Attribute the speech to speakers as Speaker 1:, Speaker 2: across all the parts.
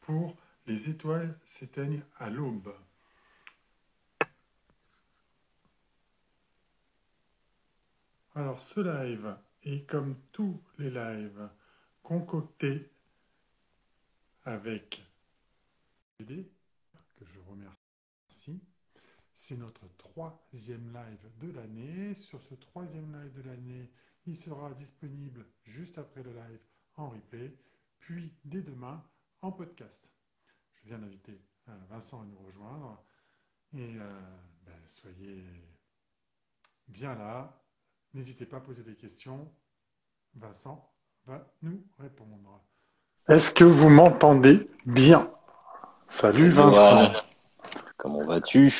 Speaker 1: Pour Les étoiles s'éteignent à l'aube. Alors ce live est comme tous les lives concoctés avec que je remercie. C'est notre troisième live de l'année. Sur ce troisième live de l'année, il sera disponible juste après le live en replay, puis dès demain en podcast. Je viens d'inviter euh, Vincent à nous rejoindre et euh, ben, soyez bien là. N'hésitez pas à poser des questions. Vincent va nous répondre. Est-ce que vous m'entendez bien? Salut Vincent.
Speaker 2: Comment vas-tu?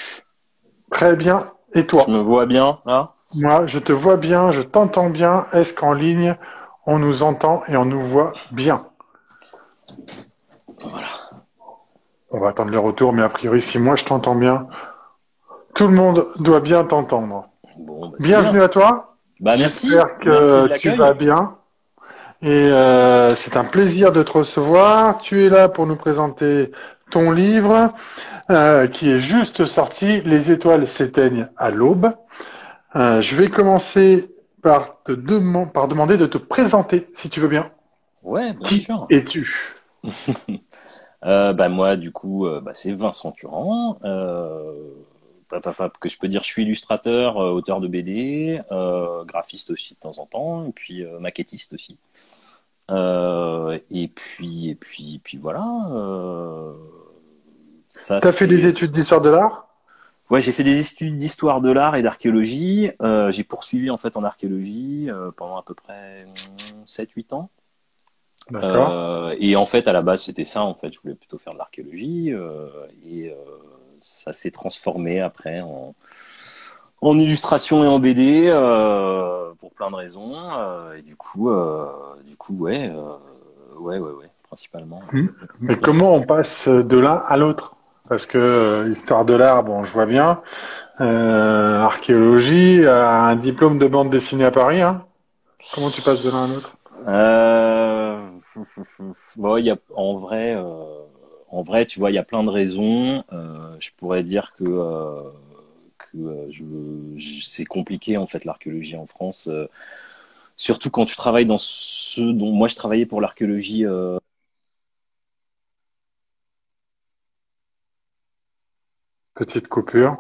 Speaker 1: Très bien. Et toi?
Speaker 2: Tu me vois bien là?
Speaker 1: Moi, je te vois bien, je t'entends bien. Est-ce qu'en ligne, on nous entend et on nous voit bien?
Speaker 2: Voilà.
Speaker 1: On va attendre le retour, mais a priori, si moi je t'entends bien, tout le monde doit bien t'entendre.
Speaker 2: Bon, bah,
Speaker 1: Bienvenue
Speaker 2: bien.
Speaker 1: à toi.
Speaker 2: Bah merci.
Speaker 1: J'espère que
Speaker 2: Merci
Speaker 1: tu vas bien. Et euh, c'est un plaisir de te recevoir. Tu es là pour nous présenter ton livre euh, qui est juste sorti, Les étoiles s'éteignent à l'aube. Euh, je vais commencer par te par demander de te présenter, si tu veux bien.
Speaker 2: Ouais, bien
Speaker 1: Qui
Speaker 2: sûr.
Speaker 1: es-tu?
Speaker 2: Euh, bah moi, du coup, euh, bah, c'est Vincent Turand. Euh, que je peux dire, je suis illustrateur, auteur de BD, graphiste aussi de temps en temps, et puis maquettiste aussi. Et puis, et puis, puis voilà. Euh, ça,
Speaker 1: Tu as fait des études d'histoire de l'art?
Speaker 2: Ouais, j'ai fait des études d'histoire de l'art et d'archéologie. Euh, j'ai poursuivi en fait en archéologie euh, pendant à peu près 7-8 ans. Euh, et en fait, à la base, c'était ça. En fait, je voulais plutôt faire de l'archéologie. euh, et euh, ça s'est transformé après en, en illustration et en BD pour plein de raisons. et du coup, du coup, ouais, ouais, ouais, ouais, principalement.
Speaker 1: Mais comment on passe de l'un à l'autre? Parce que histoire de l'art, bon, je vois bien. Archéologie, un diplôme de bande dessinée à Paris. Hein? Comment tu passes de l'un à l'autre?
Speaker 2: Bon, il y a, en vrai, euh, en vrai, tu vois, il y a plein de raisons. Euh, je pourrais dire que, euh, que je, je- c'est compliqué en fait l'archéologie en France, surtout quand tu travailles dans ce dont moi je travaillais pour l'archéologie.
Speaker 1: Petite coupure.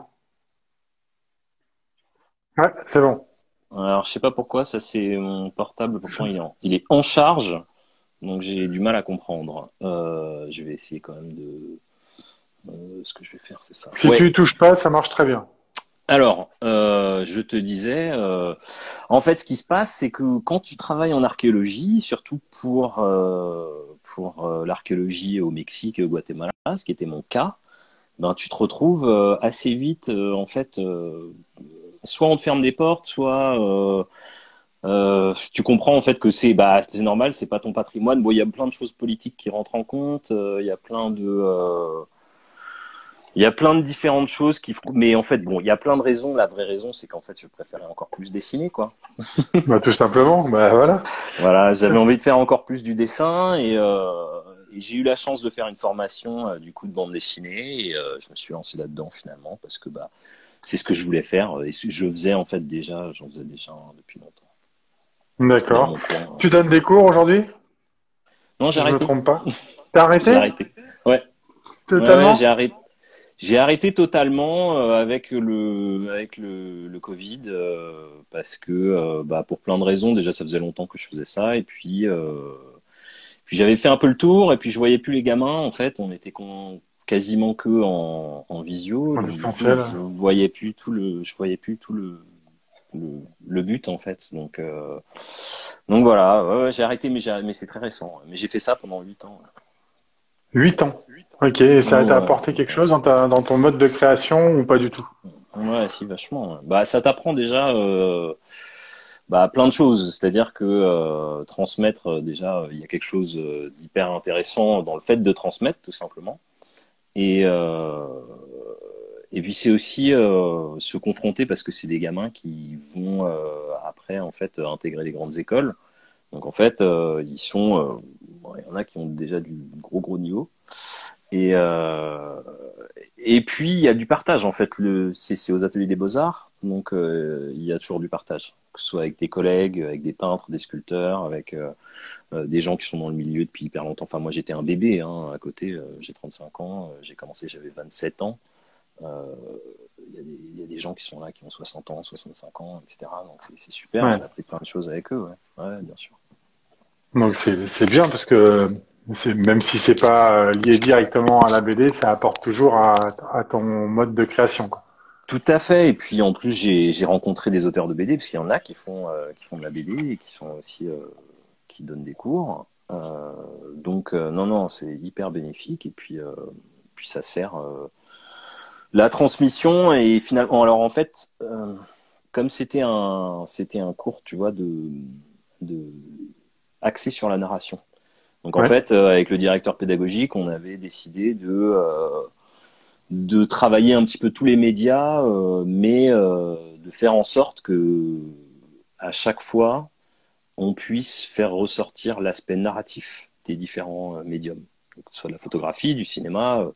Speaker 1: Ouais, c'est bon.
Speaker 2: alors, je sais pas pourquoi, ça c'est mon portable. Pourtant, il est en, il est en charge, donc j'ai du mal à comprendre. Euh, je vais essayer quand même de. euh, ce que je vais faire, c'est ça.
Speaker 1: Si
Speaker 2: Ouais.
Speaker 1: tu y touches pas, ça marche très bien.
Speaker 2: Alors, euh, je te disais, euh, en fait, ce qui se passe, c'est que quand tu travailles en archéologie, surtout pour euh, pour euh, l'archéologie au Mexique et au Guatemala, ce qui était mon cas, ben tu te retrouves assez vite, euh, en fait, euh, soit on te ferme des portes, soit euh, tu comprends en fait que c'est bah c'est normal, c'est pas ton patrimoine. Bon, il y a plein de choses politiques qui rentrent en compte, euh, il y a plein de euh, il y a plein de différentes choses qui mais en fait bon, il y a plein de raisons. La vraie raison, c'est qu'en fait, je préférais encore plus dessiner quoi.
Speaker 1: bah, tout simplement. Bah voilà.
Speaker 2: Voilà, j'avais envie de faire encore plus du dessin et, euh, et j'ai eu la chance de faire une formation euh, du coup de bande dessinée et euh, je me suis lancé là-dedans finalement parce que bah c'est ce que je voulais faire et je faisais en fait déjà, j'en faisais déjà depuis longtemps.
Speaker 1: D'accord.
Speaker 2: coin.
Speaker 1: Tu donnes des cours aujourd'hui?
Speaker 2: Non,
Speaker 1: Si
Speaker 2: j'ai
Speaker 1: je me
Speaker 2: arrêté.
Speaker 1: trompe pas. T'as arrêté?
Speaker 2: J'ai arrêté. Ouais.
Speaker 1: Totalement?
Speaker 2: Ouais, j'ai arrêté. J'ai arrêté totalement euh, avec le avec le, le Covid euh, parce que euh, bah pour plein de raisons déjà ça faisait longtemps que je faisais ça et puis euh, puis j'avais fait un peu le tour et puis je voyais plus les gamins en fait on était con- quasiment que en, en visio
Speaker 1: En
Speaker 2: donc, je voyais plus tout le je voyais plus tout le le, le but en fait donc euh, donc voilà ouais, ouais, j'ai arrêté mais c'est très récent mais j'ai fait ça pendant huit ans
Speaker 1: 8 ans. Ok, et ça t'a apporté quelque chose dans, ta, dans ton mode de création ou pas du tout?
Speaker 2: Ouais, si, vachement. Bah, ça t'apprend déjà euh, bah, plein de choses. C'est-à-dire que euh, transmettre, déjà, il y a quelque chose d'hyper intéressant dans le fait de transmettre, tout simplement. Et, euh, et puis, c'est aussi euh, se confronter parce que c'est des gamins qui vont euh, après, en fait, intégrer les grandes écoles. Donc, en fait, euh, ils sont, il y en a qui ont déjà du gros gros niveau. Et et puis il y a du partage en fait. Le c'est aux ateliers des beaux arts, donc il y a toujours du partage, que ce soit avec des collègues, avec des peintres, des sculpteurs, avec des gens qui sont dans le milieu depuis hyper longtemps. Enfin moi j'étais un bébé hein, à côté, j'ai 35 ans, j'ai commencé j'avais 27 ans. Il y, a des gens qui sont là qui ont 60 ans, 65 ans, etc. Donc c'est super, j'ai appris plein de choses avec eux, ouais, ouais bien sûr.
Speaker 1: Donc c'est bien parce que même si c'est pas lié directement à la BD, ça apporte toujours à, à ton mode de création. Quoi.
Speaker 2: Tout à fait. Et puis en plus, j'ai rencontré des auteurs de BD parce qu'il y en a qui font euh, qui font de la BD et qui sont aussi euh, qui donnent des cours. Euh, donc non non, c'est hyper bénéfique et puis puis ça sert la transmission et finalement alors en fait comme c'était un c'était un cours tu vois de de axé sur la narration. Donc en fait, euh, avec le directeur pédagogique, on avait décidé de euh, de travailler un petit peu tous les médias, euh, mais de faire en sorte que à chaque fois, on puisse faire ressortir l'aspect narratif des différents médiums, que ce soit la photographie, du cinéma.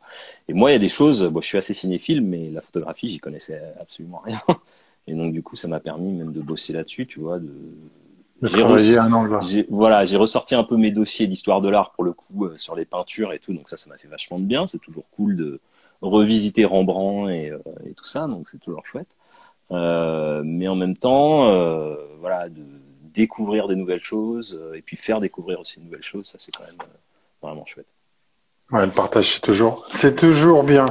Speaker 2: Et moi, il y a des choses. Bon, je suis assez cinéphile, mais la photographie, j'y connaissais absolument rien. Et donc, du coup, ça m'a permis même de bosser là-dessus, tu vois, de
Speaker 1: j'ai un angle.
Speaker 2: Voilà, j'ai ressorti un peu mes dossiers d'histoire de l'art pour le coup euh, sur les peintures et tout, donc ça, ça m'a fait vachement de bien. C'est toujours cool de revisiter Rembrandt et, euh, et tout ça, donc c'est toujours chouette. Euh, mais en même temps, euh, voilà, de découvrir des nouvelles choses et puis faire découvrir aussi de nouvelles choses, ça c'est quand même vraiment chouette.
Speaker 1: Ouais, le partage, c'est toujours, c'est toujours bien.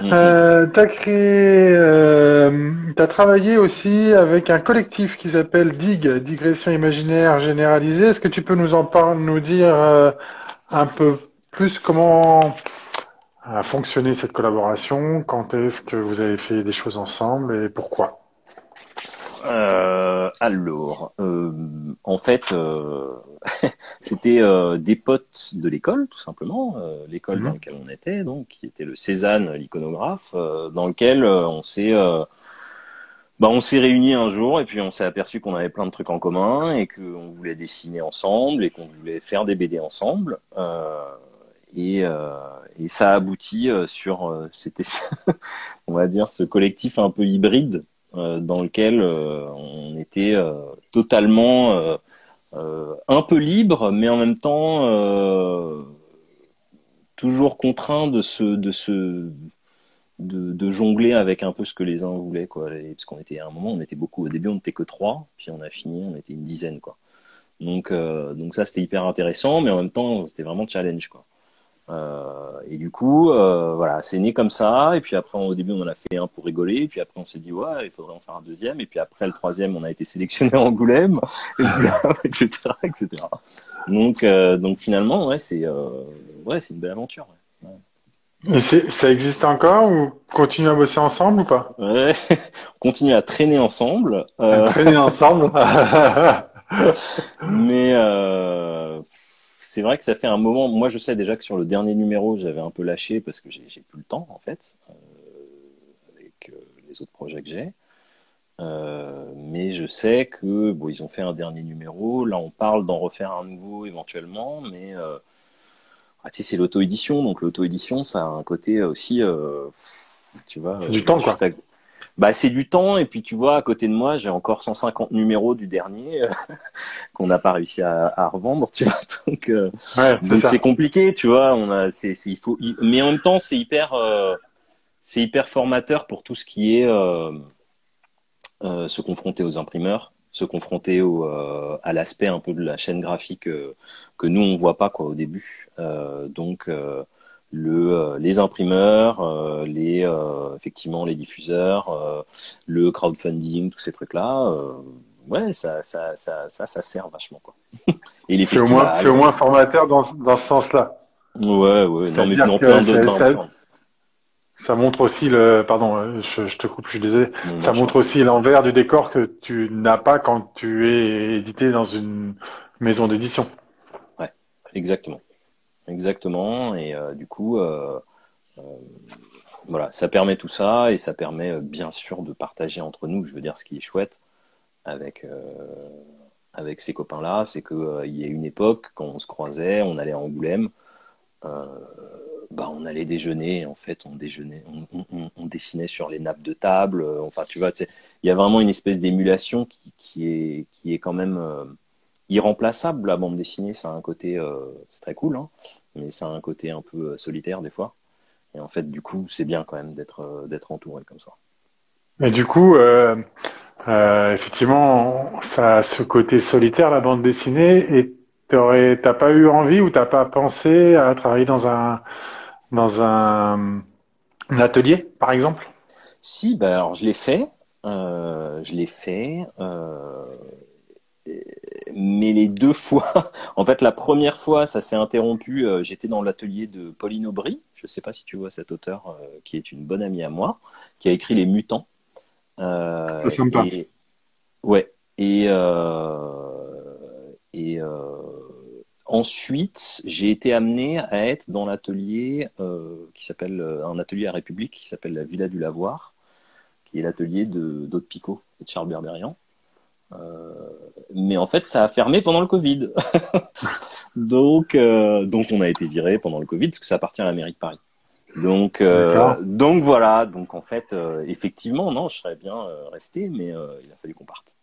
Speaker 1: Mhm. Euh, t'as créé, euh, t'as travaillé aussi avec un collectif qui s'appelle DIG, Digression imaginaire généralisée. Est-ce que tu peux nous en parler, nous dire euh, un peu plus comment a fonctionné cette collaboration? Quand est-ce que vous avez fait des choses ensemble et pourquoi?
Speaker 2: Euh, alors, euh, en fait, euh, c'était euh, des potes de l'école, tout simplement, euh, l'école dans mhm. laquelle on était, donc qui était le Cézanne, l'iconographe, dans lequel on s'est, bah, on s'est réunis un jour et puis on s'est aperçu qu'on avait plein de trucs en commun et qu'on voulait dessiner ensemble et qu'on voulait faire des BD ensemble. et, et ça a abouti sur, c'était, on va dire, ce collectif un peu hybride euh, dans lequel euh, on était euh, totalement un peu libre, mais en même temps toujours contraint de se de se de, de, jongler avec un peu ce que les uns voulaient quoi. Parce qu'on était à un moment on était beaucoup au début on n'était que trois puis on a fini on était une dizaine quoi. Donc donc ça c'était hyper intéressant mais en même temps c'était vraiment challenge quoi euh, et du coup, euh, voilà, c'est né comme ça. Et puis après, au début, on en a fait un pour rigoler. Et puis après, on s'est dit, ouais, il faudrait en faire un deuxième. Et puis après, le troisième, on a été sélectionné en Angoulême, etc., etc. Donc, euh, donc finalement, ouais, c'est ouais, c'est une belle aventure.
Speaker 1: Ouais. Et ça existe encore ou continue à bosser ensemble ou pas?
Speaker 2: Ouais, on continue à traîner ensemble.
Speaker 1: À traîner ensemble.
Speaker 2: mais euh, c'est vrai que ça fait un moment. Moi, je sais déjà que sur le dernier numéro, j'avais un peu lâché parce que j'ai plus le temps, en fait, euh, avec euh, les autres projets que j'ai. Euh, mais je sais que bon, ils ont fait un dernier numéro. Là, on parle d'en refaire un nouveau éventuellement, mais ah, tu sais, c'est l'auto-édition, donc l'auto-édition, ça a un côté aussi, tu vois.
Speaker 1: du temps, quoi
Speaker 2: bah c'est du temps et puis tu vois à côté de moi j'ai encore 150 numéros du dernier euh, qu'on n'a pas réussi à, à, revendre tu vois. Donc euh, c'est compliqué tu vois on a c'est il faut mais en même temps c'est hyper euh, c'est hyper formateur pour tout ce qui est se confronter aux imprimeurs se confronter au, à l'aspect un peu de la chaîne graphique que nous on voit pas quoi au début. Donc le, euh, les imprimeurs, euh, les euh, effectivement les diffuseurs, le crowdfunding, tous ces trucs-là. ouais, ça, ça, ça, ça, ça sert vachement quoi.
Speaker 1: Et les c'est au moins, c'est au moins formateur dans, dans ce sens-là.
Speaker 2: Ouais, ouais. Non, mais non, plein
Speaker 1: d'autres. Ça, ça, montre aussi le, pardon, je, je te coupe, je suis désolé. ça montre aussi l'envers du décor que tu n'as pas quand tu es édité dans une maison d'édition.
Speaker 2: Ouais, exactement. Exactement. Et euh, du coup, euh, euh, voilà, ça permet tout ça et ça permet bien sûr de partager entre nous. Je veux dire, ce qui est chouette avec avec ces copains-là, c'est qu'il y a une époque, quand on se croisait, on allait à Angoulême, bah, on allait déjeuner, en fait, on déjeunait, on, dessinait sur les nappes de table. enfin, tu vois, il y a vraiment une espèce d'émulation qui, est, qui est quand même irremplaçable. La bande dessinée, ça a un côté, c'est très cool, hein, mais ça a un côté un peu solitaire des fois. Et en fait, du coup, c'est bien quand même d'être euh, d'être entouré comme ça.
Speaker 1: Et du coup, euh, euh, effectivement, ça a ce côté solitaire, la bande dessinée. Et t'as pas eu envie ou t'as pas pensé à travailler dans un dans un, atelier, par exemple?
Speaker 2: Si, ben alors je l'ai fait. je l'ai fait mais les deux fois, en fait, la première fois, ça s'est interrompu. Euh, j'étais dans l'atelier de Pauline Aubry. Je ne sais pas si tu vois cet auteur euh, qui est une bonne amie à moi, qui a écrit Les Mutants.
Speaker 1: Euh, et,
Speaker 2: ouais. Et, et ensuite, j'ai été amené à être dans l'atelier qui s'appelle un atelier à République qui s'appelle la Villa du Lavoir, qui est l'atelier de d'Aude Picot et de Charles Berberian. Euh, mais en fait, ça a fermé pendant le Covid. donc, euh, donc on a été viré pendant le Covid parce que ça appartient à la mairie de Paris. Donc, euh, donc voilà. Donc en fait, effectivement, non, je serais bien resté, mais il a fallu qu'on parte.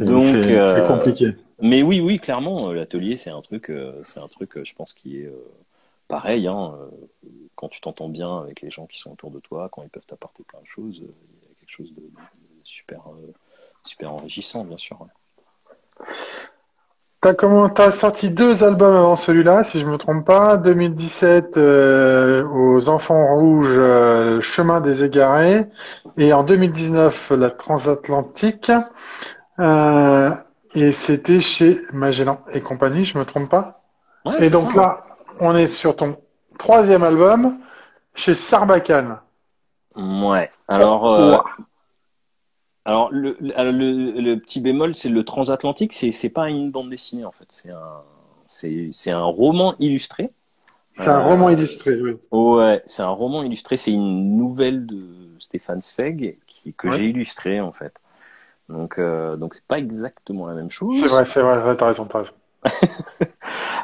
Speaker 1: donc c'est compliqué.
Speaker 2: Mais oui, oui, clairement, l'atelier, c'est un truc, c'est un truc, je pense, qui est pareil. Hein, quand tu t'entends bien avec les gens qui sont autour de toi, quand ils peuvent t'apporter plein de choses, il y a quelque chose de super super enrichissant, bien sûr.
Speaker 1: T'as comment as sorti deux albums avant celui-là, si je me trompe pas. 2017 euh, aux Enfants Rouges, euh, Chemin des Égarés, et en 2019 la Transatlantique. Euh, et c'était chez Magellan et compagnie, je me trompe pas. et donc là, on est sur ton troisième album chez Sarbacane.
Speaker 2: Ouais. Alors, alors le, le, petit bémol, c'est le transatlantique, c'est c'est pas une bande dessinée en fait, c'est un c'est c'est un roman illustré.
Speaker 1: C'est un roman illustré, oui.
Speaker 2: Ouais, c'est un roman illustré, c'est une nouvelle de Stéphane Zweig qui que j'ai illustré en fait. Donc euh, donc c'est pas exactement la même chose.
Speaker 1: C'est vrai, c'est vrai, t'as raison, t'as raison.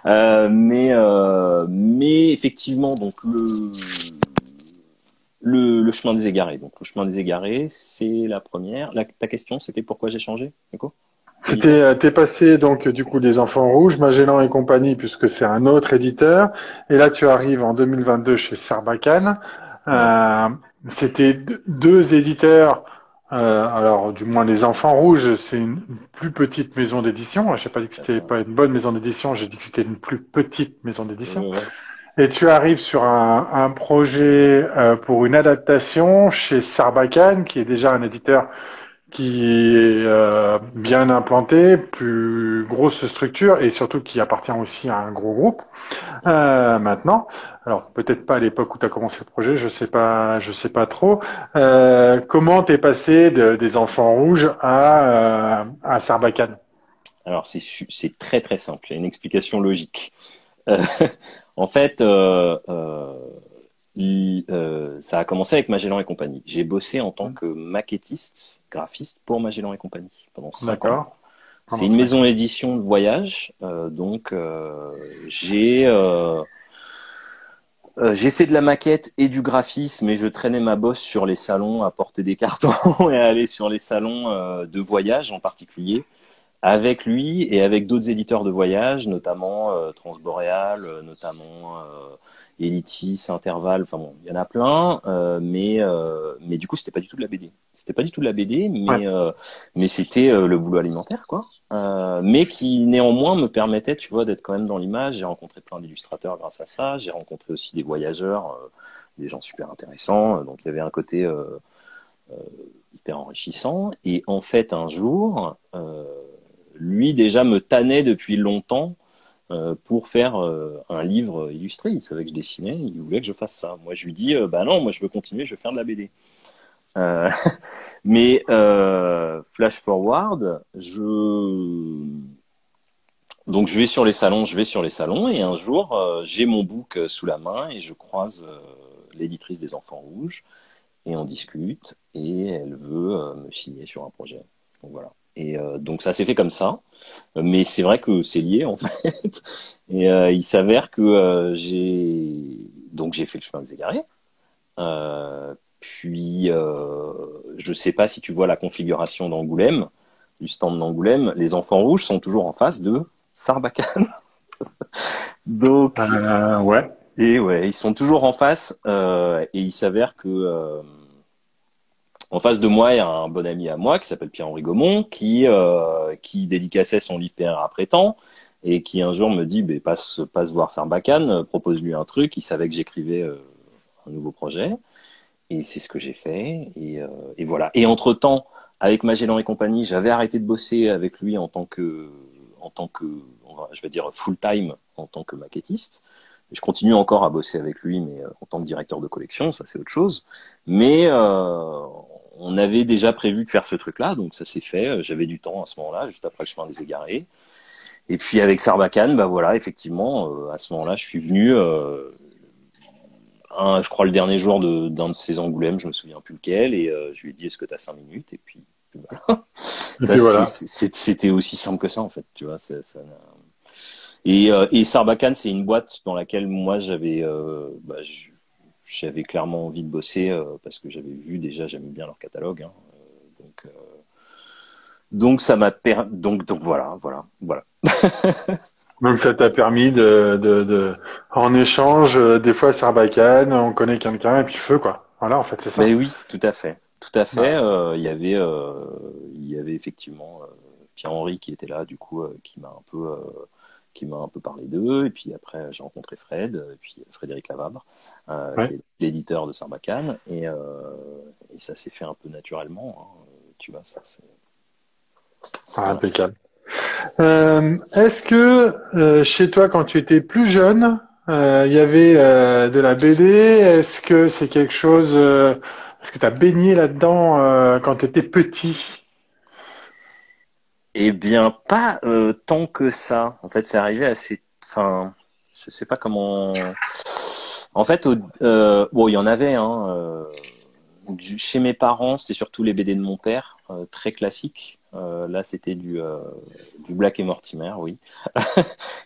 Speaker 2: euh, mais euh, mais effectivement donc le le, chemin des égarés. Donc, le chemin des égarés, c'est la première. ta question, c'était pourquoi j'ai changé, Nico?
Speaker 1: C'était, euh, t'es passé donc du coup des Enfants Rouges, Magellan et compagnie, puisque c'est un autre éditeur. Et là, tu arrives en 2022 chez Sarbacane. Euh, c'était deux éditeurs. Euh, alors, du moins, les Enfants Rouges, c'est une plus petite maison d'édition. Je n'ai pas dit que c'était pas une bonne maison d'édition. J'ai dit que c'était une plus petite maison d'édition. Et tu arrives sur un, projet euh, pour une adaptation chez Sarbacane, qui est déjà un éditeur qui est euh, bien implanté, plus grosse structure et surtout qui appartient aussi à un gros groupe euh, maintenant. Alors peut-être pas à l'époque où tu as commencé le projet, je sais pas, je sais pas trop. Euh, comment t'es passé de, des enfants rouges à, à Sarbacane?
Speaker 2: Alors c'est très très simple, il y a une explication logique. Euh, en fait, euh, euh, ça a commencé avec Magellan et compagnie. J'ai bossé en tant que maquettiste, graphiste pour Magellan et compagnie pendant cinq ans. C'est une maison édition de voyage, donc j'ai j'ai fait de la maquette et du graphisme et je traînais ma bosse sur les salons à porter des cartons et à aller sur les salons de voyage en particulier avec lui et avec d'autres éditeurs de voyage, notamment euh, Transboréal, euh, notamment euh, Elitis, Interval, enfin bon, il y en a plein, euh, mais euh, mais du coup c'était pas du tout de la BD. C'était pas du tout de la BD, mais mais c'était le boulot alimentaire quoi. mais qui néanmoins me permettait, tu vois, d'être quand même dans l'image. J'ai rencontré plein d'illustrateurs grâce à ça. J'ai rencontré aussi des voyageurs, des gens super intéressants. Donc il y avait un côté hyper enrichissant. Et en fait un jour lui déjà me tannait depuis longtemps euh, pour faire euh, un livre illustré. Il savait que je dessinais, il voulait que je fasse ça. Moi, je lui dis, euh, bah non, moi je veux continuer, je veux faire de la BD. mais flash forward, je donc je vais sur les salons, je vais sur les salons, et un jour j'ai mon book sous la main et je croise l'éditrice des Enfants Rouges et on discute et elle veut me signer sur un projet. Donc voilà. Et donc ça s'est fait comme ça. Mais c'est vrai que c'est lié en fait. Et il s'avère que j'ai donc j'ai fait le chemin des égarés. puis je sais pas si tu vois la configuration d'Angoulême, du stand d'Angoulême. Les enfants rouges sont toujours en face de Sarbacane. donc
Speaker 1: ouais.
Speaker 2: Et ouais, ils sont toujours en face. Euh, et il s'avère que euh, en face de moi, il y a un bon ami à moi qui s'appelle Pierre-Henri Gaumont, qui euh, qui dédicaçait son livre PR après temps et qui un jour me dit bah, passe passe voir Sarbacane, propose-lui un truc. Il savait que j'écrivais un nouveau projet et c'est ce que j'ai fait. Et, et voilà. Et entre temps, avec Magellan et compagnie, j'avais arrêté de bosser avec lui en tant que en tant que je vais dire full time en tant que maquettiste. Je continue encore à bosser avec lui, mais euh, en tant que directeur de collection, ça c'est autre chose. Mais euh, on avait déjà prévu de faire ce truc-là, donc ça s'est fait. J'avais du temps à ce moment-là, juste après le chemin des égarés. Et puis avec Sarbacane, bah voilà, effectivement, euh, à ce moment-là, je suis venu. Euh, un, je crois le dernier jour de d'un de ces Angoulême, je me souviens plus lequel, et euh, je lui ai dit est-ce que tu as cinq minutes? Et puis, voilà. voilà. C'était aussi simple que ça en fait, tu vois. Ça, ça, et, euh, et Sarbacane, c'est une boîte dans laquelle moi j'avais euh, bah, j'avais clairement envie de bosser euh, parce que j'avais vu déjà, j'aimais bien leur catalogue. Hein, donc, donc ça m'a per... donc donc voilà, voilà, voilà.
Speaker 1: donc ça t'a permis de, de, de, en échange, des fois Sarbacane, on connaît quelqu'un et puis feu quoi. Voilà, en fait, c'est ça.
Speaker 2: Mais oui, tout à fait, tout à fait. Il y avait, il y avait effectivement Pierre-Henri qui était là, du coup, qui m'a un peu qui m'a un peu parlé d'eux. Et puis après, j'ai rencontré Fred, et puis Frédéric Lavabre, euh, qui est l'éditeur de Sarbacane. Et, euh, et ça s'est fait un peu naturellement. Hein. Tu vois, ça c'est.
Speaker 1: Ah, impeccable. Euh, est-ce que chez toi, quand tu étais plus jeune, il y avait de la BD Est-ce que c'est quelque chose. Est-ce que tu as baigné là-dedans quand tu étais petit?
Speaker 2: Eh bien, pas euh, tant que ça. En fait, c'est arrivé assez. Enfin, je sais pas comment. En fait, euh, bon, il y en avait. Hein, euh, chez mes parents, c'était surtout les BD de mon père, très classiques. là, c'était du, du Black et Mortimer, oui.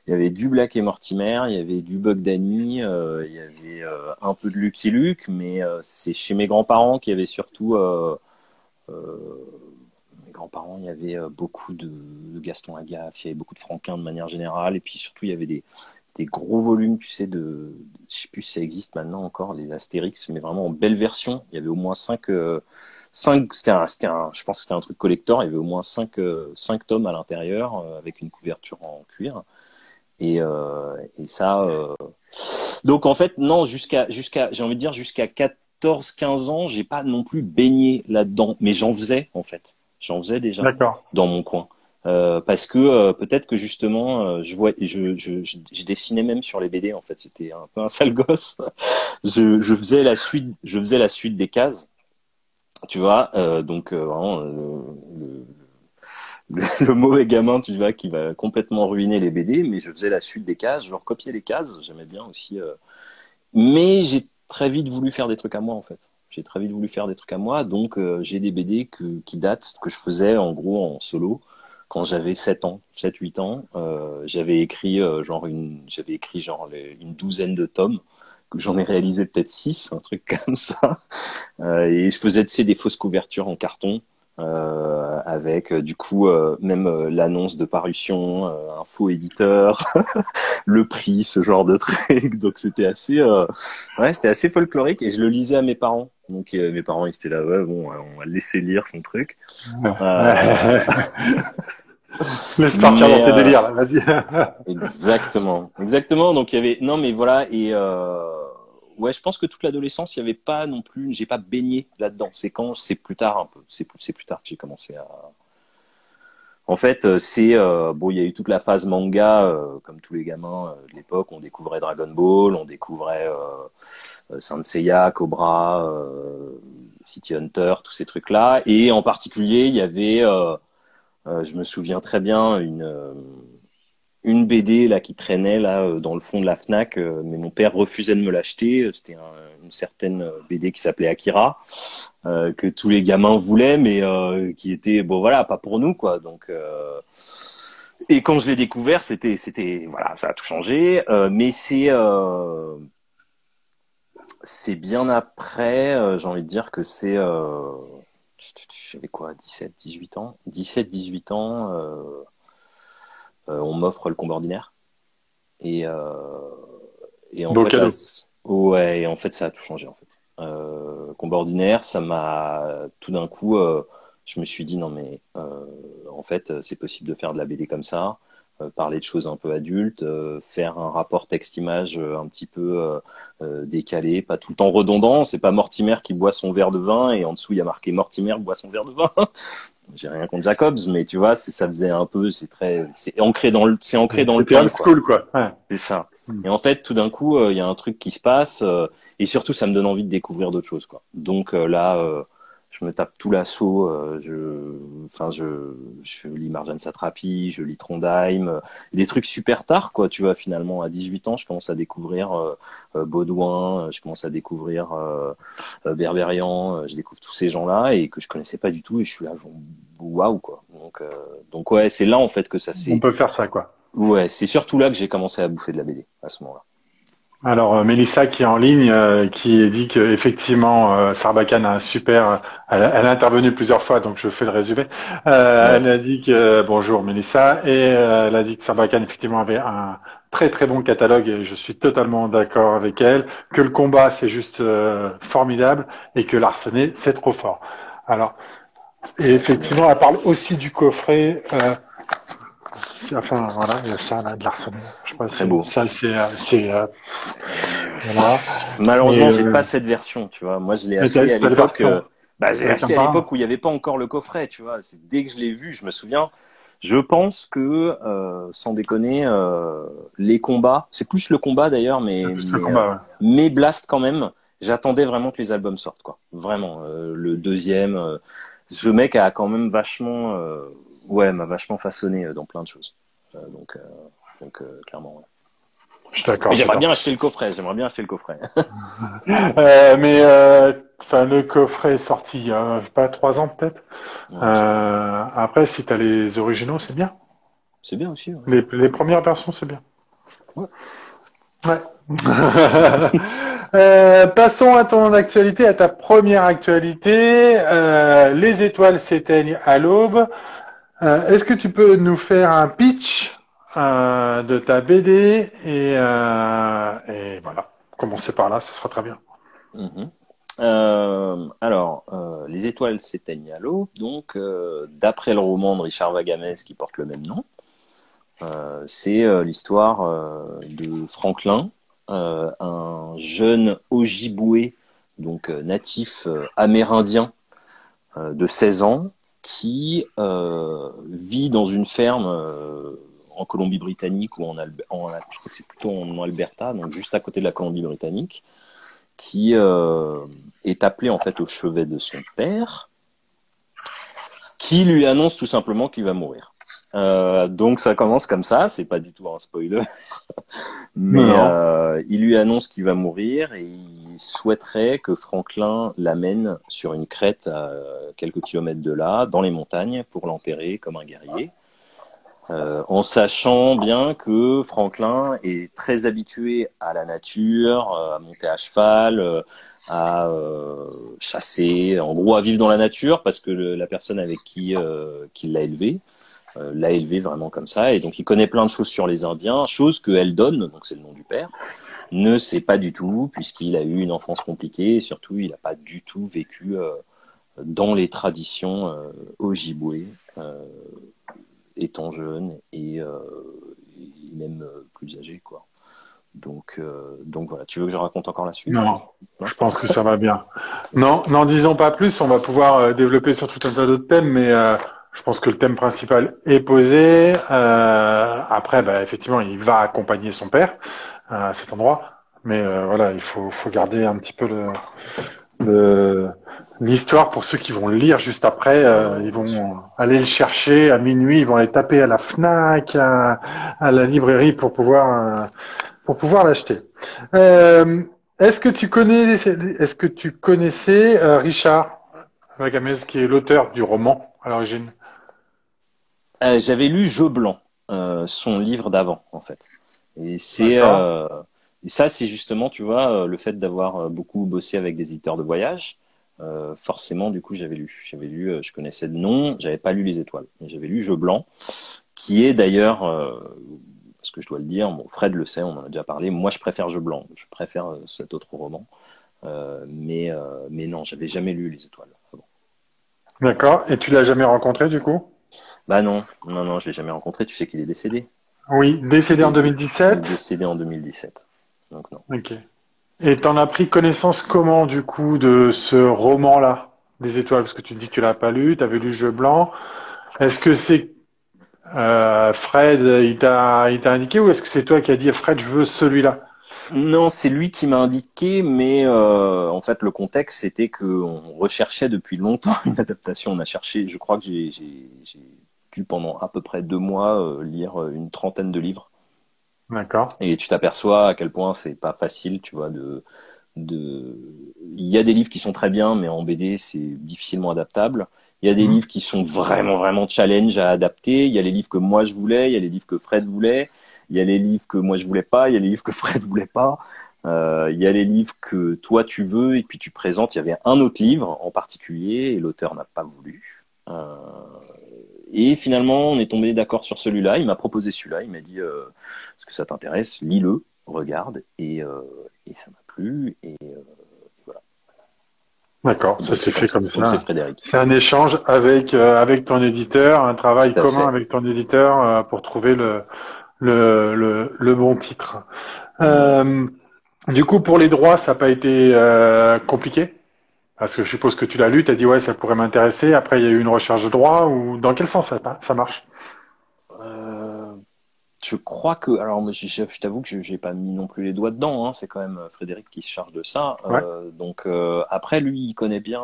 Speaker 2: il y avait du Black et Mortimer, il y avait du Bug Danny, il y avait un peu de Lucky Luke, mais c'est chez mes grands-parents qu'il y avait surtout grands-parents, il y avait euh, beaucoup de, Gaston Agaf, il y avait beaucoup de Franquin de manière générale, et puis surtout il y avait des, gros volumes, tu sais, de, je sais plus si ça existe maintenant encore, les Astérix, mais vraiment en belle version. Il y avait au moins 5, euh, cinq, c'était un, je pense que c'était un truc collector, il y avait au moins 5, euh, cinq tomes à l'intérieur, avec une couverture en cuir. Et, ça, donc en fait, non, jusqu'à, j'ai envie de dire, jusqu'à 14, 15 ans, j'ai pas non plus baigné là-dedans, mais j'en faisais, en fait. J'en faisais déjà dans mon coin. Euh, parce que euh, peut-être que justement euh, je vois je, je, je, dessinais même sur les BD en fait. J'étais un peu un sale gosse. Je, je faisais la suite je faisais la suite des cases. Tu vois donc vraiment le, le, mauvais gamin tu vois qui va complètement ruiner les BD mais je faisais la suite des cases. Je recopiais les cases. J'aimais bien aussi mais j'ai très vite voulu faire des trucs à moi en fait j'ai très vite voulu faire des trucs à moi, donc euh, j'ai des BD que, qui datent, que je faisais en gros en solo quand j'avais 7 ans, 7 8 ans, euh, j'avais écrit euh, genre une j'avais écrit genre une douzaine de tomes que j'en ai réalisé peut-être 6, un truc comme ça. et je faisais tu des fausses couvertures en carton euh, avec du coup même l'annonce de parution, un faux éditeur, le prix, ce genre de truc. Donc c'était assez, ouais, c'était assez folklorique et je le lisais à mes parents. Donc euh, mes parents ils étaient là, ouais, bon, on va laisser lire son truc.
Speaker 1: Euh... Laisse partir dans tes euh, délires, vas-y.
Speaker 2: exactement, exactement. Donc il y avait, non mais voilà et euh... ouais, je pense que toute l'adolescence il y avait pas non plus, j'ai pas baigné là-dedans. C'est quand, c'est plus tard un peu, c'est plus tard que j'ai commencé à. En fait, c'est bon, il y a eu toute la phase manga, comme tous les gamins de l'époque. On découvrait Dragon Ball, on découvrait euh, Saint Seiya, Cobra, euh, City Hunter, tous ces trucs-là. Et en particulier, il y avait, euh, je me souviens très bien, une une BD là qui traînait là dans le fond de la Fnac, mais mon père refusait de me l'acheter. C'était une certaine BD qui s'appelait Akira, que tous les gamins voulaient, mais qui était bon voilà pas pour nous quoi. Donc et quand je l'ai découvert, c'était c'était voilà ça a tout changé, mais c'est c'est bien après, j'ai envie de dire que c'est j'avais quoi 17 18 ans? 17 18 ans on m'offre le combat ordinaire et et en fait, ouais, et en fait, ça a tout changé en fait. Euh, combat ordinaire, ça m'a tout d'un coup, euh, je me suis dit non mais euh, en fait, c'est possible de faire de la BD comme ça, euh, parler de choses un peu adultes, euh, faire un rapport texte-image un petit peu décalé, pas tout le temps redondant. C'est pas Mortimer qui boit son verre de vin et en dessous il y a marqué Mortimer boit son verre de vin. J'ai rien contre Jacobs, mais tu vois, ça faisait un peu, c'est très, c'est ancré dans le, c'est ancré dans le
Speaker 1: temps. C'était quoi. Ouais.
Speaker 2: C'est ça. Et en fait, tout d'un coup, euh, il y a un truc qui se passe, euh, et surtout, ça me donne envie de découvrir d'autres choses, quoi. Donc euh, là, je me tape tout l'assaut. je, enfin, je, je lis Marjane Satrapi, je lis Trondheim, des trucs super tard, quoi. Tu vois, finalement, à 18 ans, je commence à découvrir Baudouin, je commence à découvrir Berberian, je découvre tous ces gens-là et que je connaissais pas du tout, et je suis là, waouh, quoi. Donc, donc ouais, c'est là en fait que ça s'est.
Speaker 1: On peut faire ça, quoi.
Speaker 2: Ouais, c'est surtout là que j'ai commencé à bouffer de la BD à ce moment-là.
Speaker 1: Alors euh, Mélissa qui est en ligne, euh, qui dit que effectivement euh, Sarbacane a un super, elle, a intervenu plusieurs fois, donc je fais le résumé. Elle a dit que bonjour Mélissa et elle a dit que Sarbacane effectivement avait un très très bon catalogue et je suis totalement d'accord avec elle. Que le combat c'est juste formidable et que l'arsenet c'est trop fort. Alors et effectivement elle parle aussi du coffret. Enfin, voilà, il y a ça, là, de l'arsenal. Je sais
Speaker 2: Très beau.
Speaker 1: Ça, c'est, euh, c'est, euh,
Speaker 2: voilà. Malheureusement, j'ai euh, pas cette version, tu vois. Moi, je l'ai acheté à l'époque, bah, j'ai acheté à l'époque où il n'y avait pas encore le coffret, tu vois. C'est dès que je l'ai vu, je me souviens. Je pense que, sans déconner, les combats, c'est plus le combat d'ailleurs, mais, mais, Blast quand même, j'attendais vraiment que les albums sortent, quoi. Vraiment. le deuxième, ce mec a quand même vachement ouais, m'a vachement façonné euh, dans plein de choses. Euh, donc, euh, donc clairement, ouais.
Speaker 1: Je suis d'accord.
Speaker 2: J'aimerais bien acheter le coffret. J'aimerais bien acheter le coffret.
Speaker 1: euh, mais enfin, le coffret est sorti il y a pas trois ans peut-être. après, si tu as les originaux, c'est bien.
Speaker 2: C'est bien aussi.
Speaker 1: Les, les, premières versions, c'est bien.
Speaker 2: Ouais.
Speaker 1: Ouais. euh, passons à ton actualité, à ta première actualité. Euh, les étoiles s'éteignent à l'aube. Euh, est-ce que tu peux nous faire un pitch euh, de ta BD euh, et, voilà, commencer par là, ce sera très bien.
Speaker 2: Mhm. alors, Les étoiles s'éteignent à l'eau, donc d'après le roman de Richard Vagamès qui porte le même nom, c'est l'histoire de Franklin, un jeune Ojibwe, donc natif amérindien de 16 ans, qui euh, vit dans une ferme euh, en Colombie-Britannique ou en, en, je crois que c'est plutôt en Alberta, donc juste à côté de la Colombie-Britannique, qui euh, est appelé en fait au chevet de son père, qui lui annonce tout simplement qu'il va mourir. Euh, donc ça commence comme ça, c'est pas du tout un spoiler, mais euh, il lui annonce qu'il va mourir et il souhaiterait que Franklin l'amène sur une crête à quelques kilomètres de là, dans les montagnes, pour l'enterrer comme un guerrier. Euh, en sachant bien que Franklin est très habitué à la nature, euh, à monter à cheval, euh, à chasser, en gros à vivre dans la nature parce que la personne avec qui, qui l'a élevé l'a élevé vraiment comme ça et donc il connaît plein de choses sur les Indiens, choses que Eldon, donc c'est le nom du père, ne sait pas du tout puisqu'il a eu une enfance compliquée et surtout il n'a pas du tout vécu dans les traditions euh, Ojibwe, euh, étant jeune et, euh, même plus âgé, quoi. Donc, donc voilà. Tu veux que je raconte encore la suite?
Speaker 1: Non, je pense que ça va bien. Non, n'en disons pas plus. On va pouvoir développer sur tout un tas d'autres thèmes, mais je pense que le thème principal est posé. après, bah, effectivement, il va accompagner son père à cet endroit, mais voilà, il faut, faut garder un petit peu le, le l'histoire pour ceux qui vont le lire juste après. Euh, ils vont aller le chercher à minuit, ils vont aller taper à la Fnac, à, la librairie pour pouvoir euh, pour pouvoir l'acheter. Euh, Est-ce que tu connais, est-ce que tu connaissais euh, Richard Vagamez, qui est l'auteur du roman à l'origine?
Speaker 2: Euh, J'avais lu Jeu blanc, euh, son livre d'avant, en fait. Et c'est ça, c'est justement, tu vois, le fait d'avoir beaucoup bossé avec des éditeurs de voyage. forcément, du coup, j'avais lu. J'avais lu, je connaissais de nom, j'avais pas lu Les Étoiles, mais j'avais lu Jeu blanc, qui est d'ailleurs parce que je dois le dire, bon, Fred le sait, on en a déjà parlé. Moi, je préfère Jeu blanc. Je préfère euh, cet autre roman. Euh, mais, euh, mais non, j'avais jamais lu Les Étoiles.
Speaker 1: D'accord. Et tu l'as jamais rencontré du coup?
Speaker 2: Bah non, non, non, je l'ai jamais rencontré. Tu sais qu'il est décédé.
Speaker 1: Oui, décédé en 2017.
Speaker 2: décédé en 2017. Donc non.
Speaker 1: Ok. Et tu en as pris connaissance comment du coup de ce roman-là, Les Étoiles? Parce que tu dis que tu l'as pas lu, tu avais lu Jeu blanc. Est-ce que c'est euh, Fred, il t'a, il t'a indiqué ou est-ce que c'est toi qui as dit Fred, je veux celui-là?
Speaker 2: Non, c'est lui qui m'a indiqué, mais euh, en fait le contexte c'était qu'on recherchait depuis longtemps une adaptation. On a cherché, je crois que j'ai, j'ai, j'ai dû pendant à peu près deux mois euh, lire une trentaine de livres.
Speaker 1: D'accord.
Speaker 2: Et tu t'aperçois à quel point c'est pas facile, tu vois, de, de. Il y a des livres qui sont très bien, mais en BD c'est difficilement adaptable. Il y a des mmh. livres qui sont vraiment, vraiment challenge à adapter. Il y a les livres que moi je voulais, il y a les livres que Fred voulait, il y a les livres que moi je voulais pas, il y a les livres que Fred voulait pas. Euh, il y a les livres que toi tu veux et puis tu présentes. Il y avait un autre livre en particulier et l'auteur n'a pas voulu. Euh, et finalement, on est tombé d'accord sur celui-là. Il m'a proposé celui-là. Il m'a dit euh, Est-ce que ça t'intéresse? Lis-le, regarde. Et, euh, et ça m'a plu. Et euh,
Speaker 1: D'accord, ça s'est fait comme ça. C'est un échange avec euh, avec ton éditeur, un travail commun avec ton éditeur euh, pour trouver le le, le, le bon titre. Euh, du coup, pour les droits, ça n'a pas été euh, compliqué? Parce que je suppose que tu l'as lu, tu as dit ouais, ça pourrait m'intéresser. Après, il y a eu une recherche de droits ou dans quel sens ça, ça marche?
Speaker 2: Je crois que, alors je, je t'avoue que je n'ai pas mis non plus les doigts dedans, hein, c'est quand même euh, Frédéric qui se charge de ça. Euh, donc euh, après, lui, il connaît bien,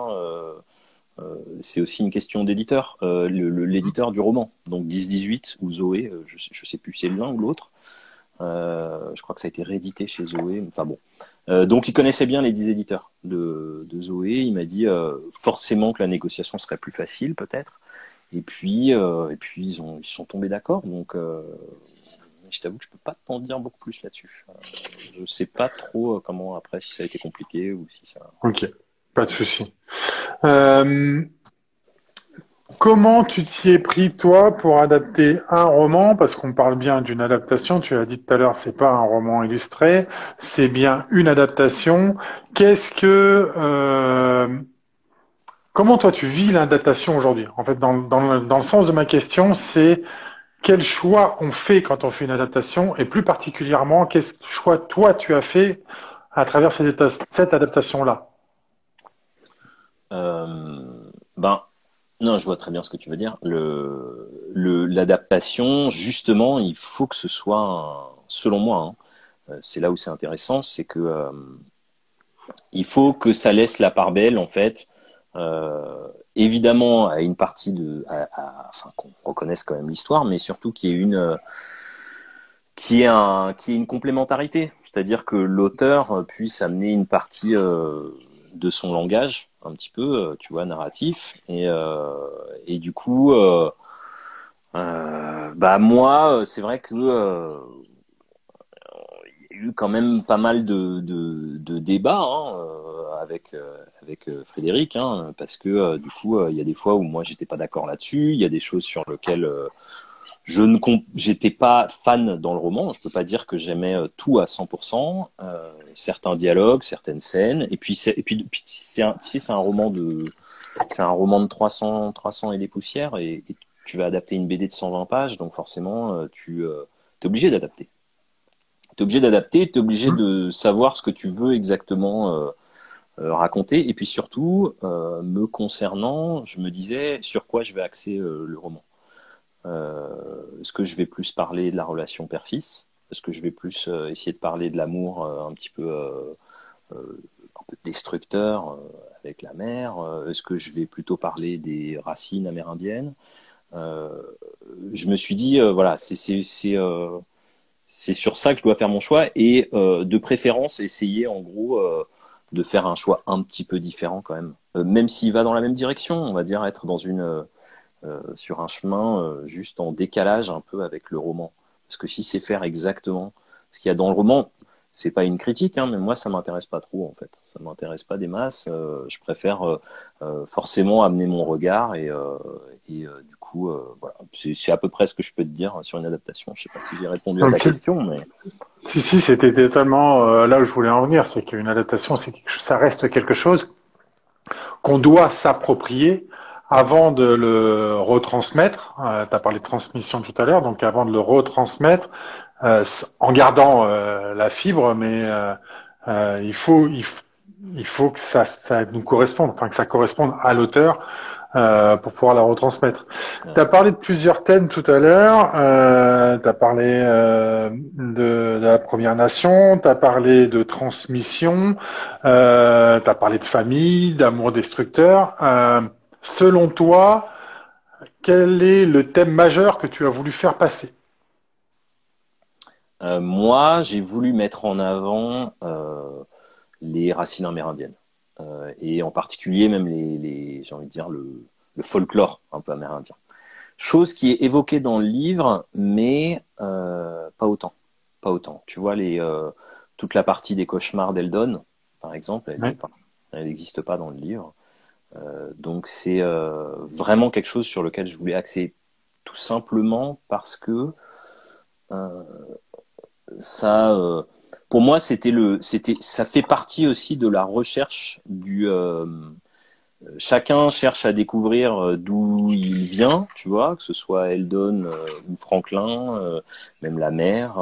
Speaker 2: c'est aussi une question d'éditeur, l'éditeur du roman, donc 10-18 ou Zoé, je ne sais plus si c'est l'un ou l'autre. Je crois que ça a été réédité chez Zoé, enfin bon. donc il connaissait bien les 10 éditeurs de, de Zoé, il m'a dit forcément que la négociation serait plus facile peut-être. Et puis, et puis ils, ont, ils sont tombés d'accord. Donc, je t'avoue que je peux pas t'en dire beaucoup plus là-dessus. Euh, je sais pas trop euh, comment après si ça a été compliqué ou si ça.
Speaker 1: Ok, pas de souci. Euh, comment tu t'y es pris toi pour adapter un roman? Parce qu'on parle bien d'une adaptation. Tu as dit tout à l'heure, c'est pas un roman illustré, c'est bien une adaptation. Qu'est-ce que Comment toi tu vis l'adaptation aujourd'hui? En fait, dans, dans, dans le sens de ma question, c'est quel choix on fait quand on fait une adaptation et plus particulièrement, quel choix toi tu as fait à travers cette, adaptation-là?
Speaker 2: Euh, Ben, non, je vois très bien ce que tu veux dire. Le, l'adaptation, justement, il faut que ce soit, selon moi, hein, euh, c'est là où c'est intéressant, c'est que euh, il faut que ça laisse la part belle, en fait, évidemment à une partie de, enfin qu'on reconnaisse quand même l'histoire, mais surtout qu'il y ait une, qui est un, qui est une complémentarité, c'est-à-dire que l'auteur puisse amener une partie euh, de son langage, un petit peu, euh, tu vois, narratif, et euh, et du coup, bah moi, c'est vrai que il y a eu quand même pas mal de, débats hein, avec avec euh, Frédéric, hein, parce que euh, du coup, euh, il y a des fois où moi j'étais pas d'accord là-dessus. Il y a des choses sur lesquelles je ne j'étais pas fan dans le roman. Je peux pas dire que j'aimais tout à 100%. certains dialogues, certaines scènes, et puis c'est, et puis, c'est un, tu sais, c'est un roman de, c'est un roman de 300, 300 et des poussières, et, tu vas adapter une BD de 120 pages, donc forcément, tu es obligé d'adapter. Tu es obligé d'adapter, tu es obligé de savoir ce que tu veux exactement euh, raconter. Et puis surtout, euh, me concernant, je me disais sur quoi je vais axer euh, le roman. Est-ce que je vais plus parler de la relation père-fils? Est-ce que je vais plus essayer de parler de l'amour un petit peu destructeur avec la mère? Est-ce que je vais plutôt parler des racines amérindiennes? Je me suis dit, voilà, c'est sur ça que je dois faire mon choix et de préférence essayer en gros de faire un choix un petit peu différent quand même, même s'il va dans la même direction, on va dire être dans une sur un chemin juste en décalage un peu avec le roman. Parce que si c'est faire exactement ce qu'il y a dans le roman, c'est pas une critique, hein, mais moi ça m'intéresse pas trop en fait. Ça m'intéresse pas des masses. Euh, je préfère euh, euh, forcément amener mon regard et, et du coup voilà, c'est à peu près ce que je peux te dire sur une adaptation. Je sais pas si j'ai répondu à ta question, mais
Speaker 1: si si, c'était totalement là où je voulais en venir, c'est qu'une adaptation, c'est ça reste quelque chose qu'on doit s'approprier avant de le retransmettre, euh, tu as parlé de transmission tout à l'heure, donc avant de le retransmettre, euh, en gardant euh, la fibre, mais euh, il, faut, il, il, faut que ça, ça nous corresponde, enfin que ça corresponde à l'auteur pour pouvoir la retransmettre. Tu as parlé de plusieurs thèmes tout à l'heure, tu as parlé de, de, la Première Nation, tu as parlé de transmission, tu as parlé de famille, d'amour destructeur. Selon toi, quel est le thème majeur que tu as voulu faire passer?
Speaker 2: Euh, Moi, j'ai voulu mettre en avant euh, les racines amérindiennes. Euh, et en particulier même les, j'ai envie de dire le, folklore un peu amérindien. Chose qui est évoquée dans le livre, mais pas autant, pas autant. Tu vois les toute la partie des cauchemars d'Eldon, par exemple, elle n'existe pas dans le livre. Euh, donc c'est euh, vraiment quelque chose sur lequel je voulais axer tout simplement parce que euh, ça, pour moi, c'était le, c'était, ça fait partie aussi de la recherche du. chacun cherche à découvrir d'où il vient, tu vois, que ce soit Eldon ou Franklin, même la mère,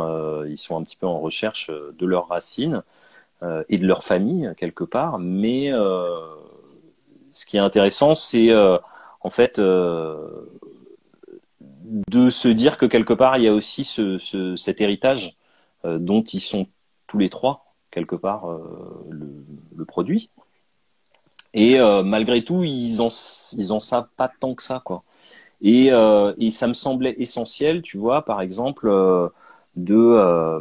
Speaker 2: ils sont un petit peu en recherche de leurs racines et de leur famille quelque part, mais ce qui est intéressant, c'est euh, en fait euh, de se dire que quelque part il y a aussi ce, cet héritage euh, dont ils sont tous les trois quelque part le, produit. Et malgré tout, ils en ils en savent pas tant que ça quoi. Et, et ça me semblait essentiel, tu vois, par exemple, de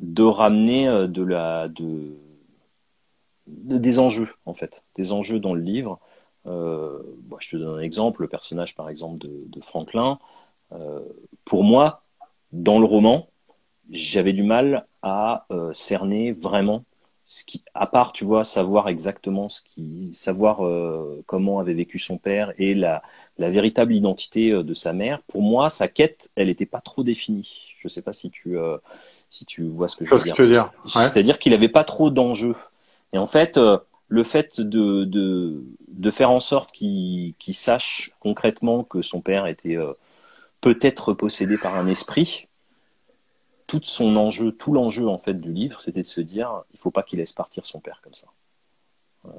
Speaker 2: de ramener de la de des enjeux en fait, des enjeux dans le livre. Euh, je te donne un exemple, le personnage par exemple de, Franklin. Euh, pour moi, dans le roman, j'avais du mal à euh, cerner vraiment ce qui, à part, tu vois, savoir exactement ce qui, savoir comment avait vécu son père et la, la véritable identité de sa mère. Pour moi, sa quête, elle n'était pas trop définie. Je ne sais pas si tu, si tu vois ce que je veux dire. C'est-à-dire qu'il n'avait pas trop d'enjeux. Et en fait, euh, le fait de, de, de faire en sorte qu'il sache concrètement que son père était euh, peut-être possédé par un esprit, tout son enjeu, tout l'enjeu en fait du livre, c'était de se dire, il faut pas qu'il laisse partir son père comme ça. Euh,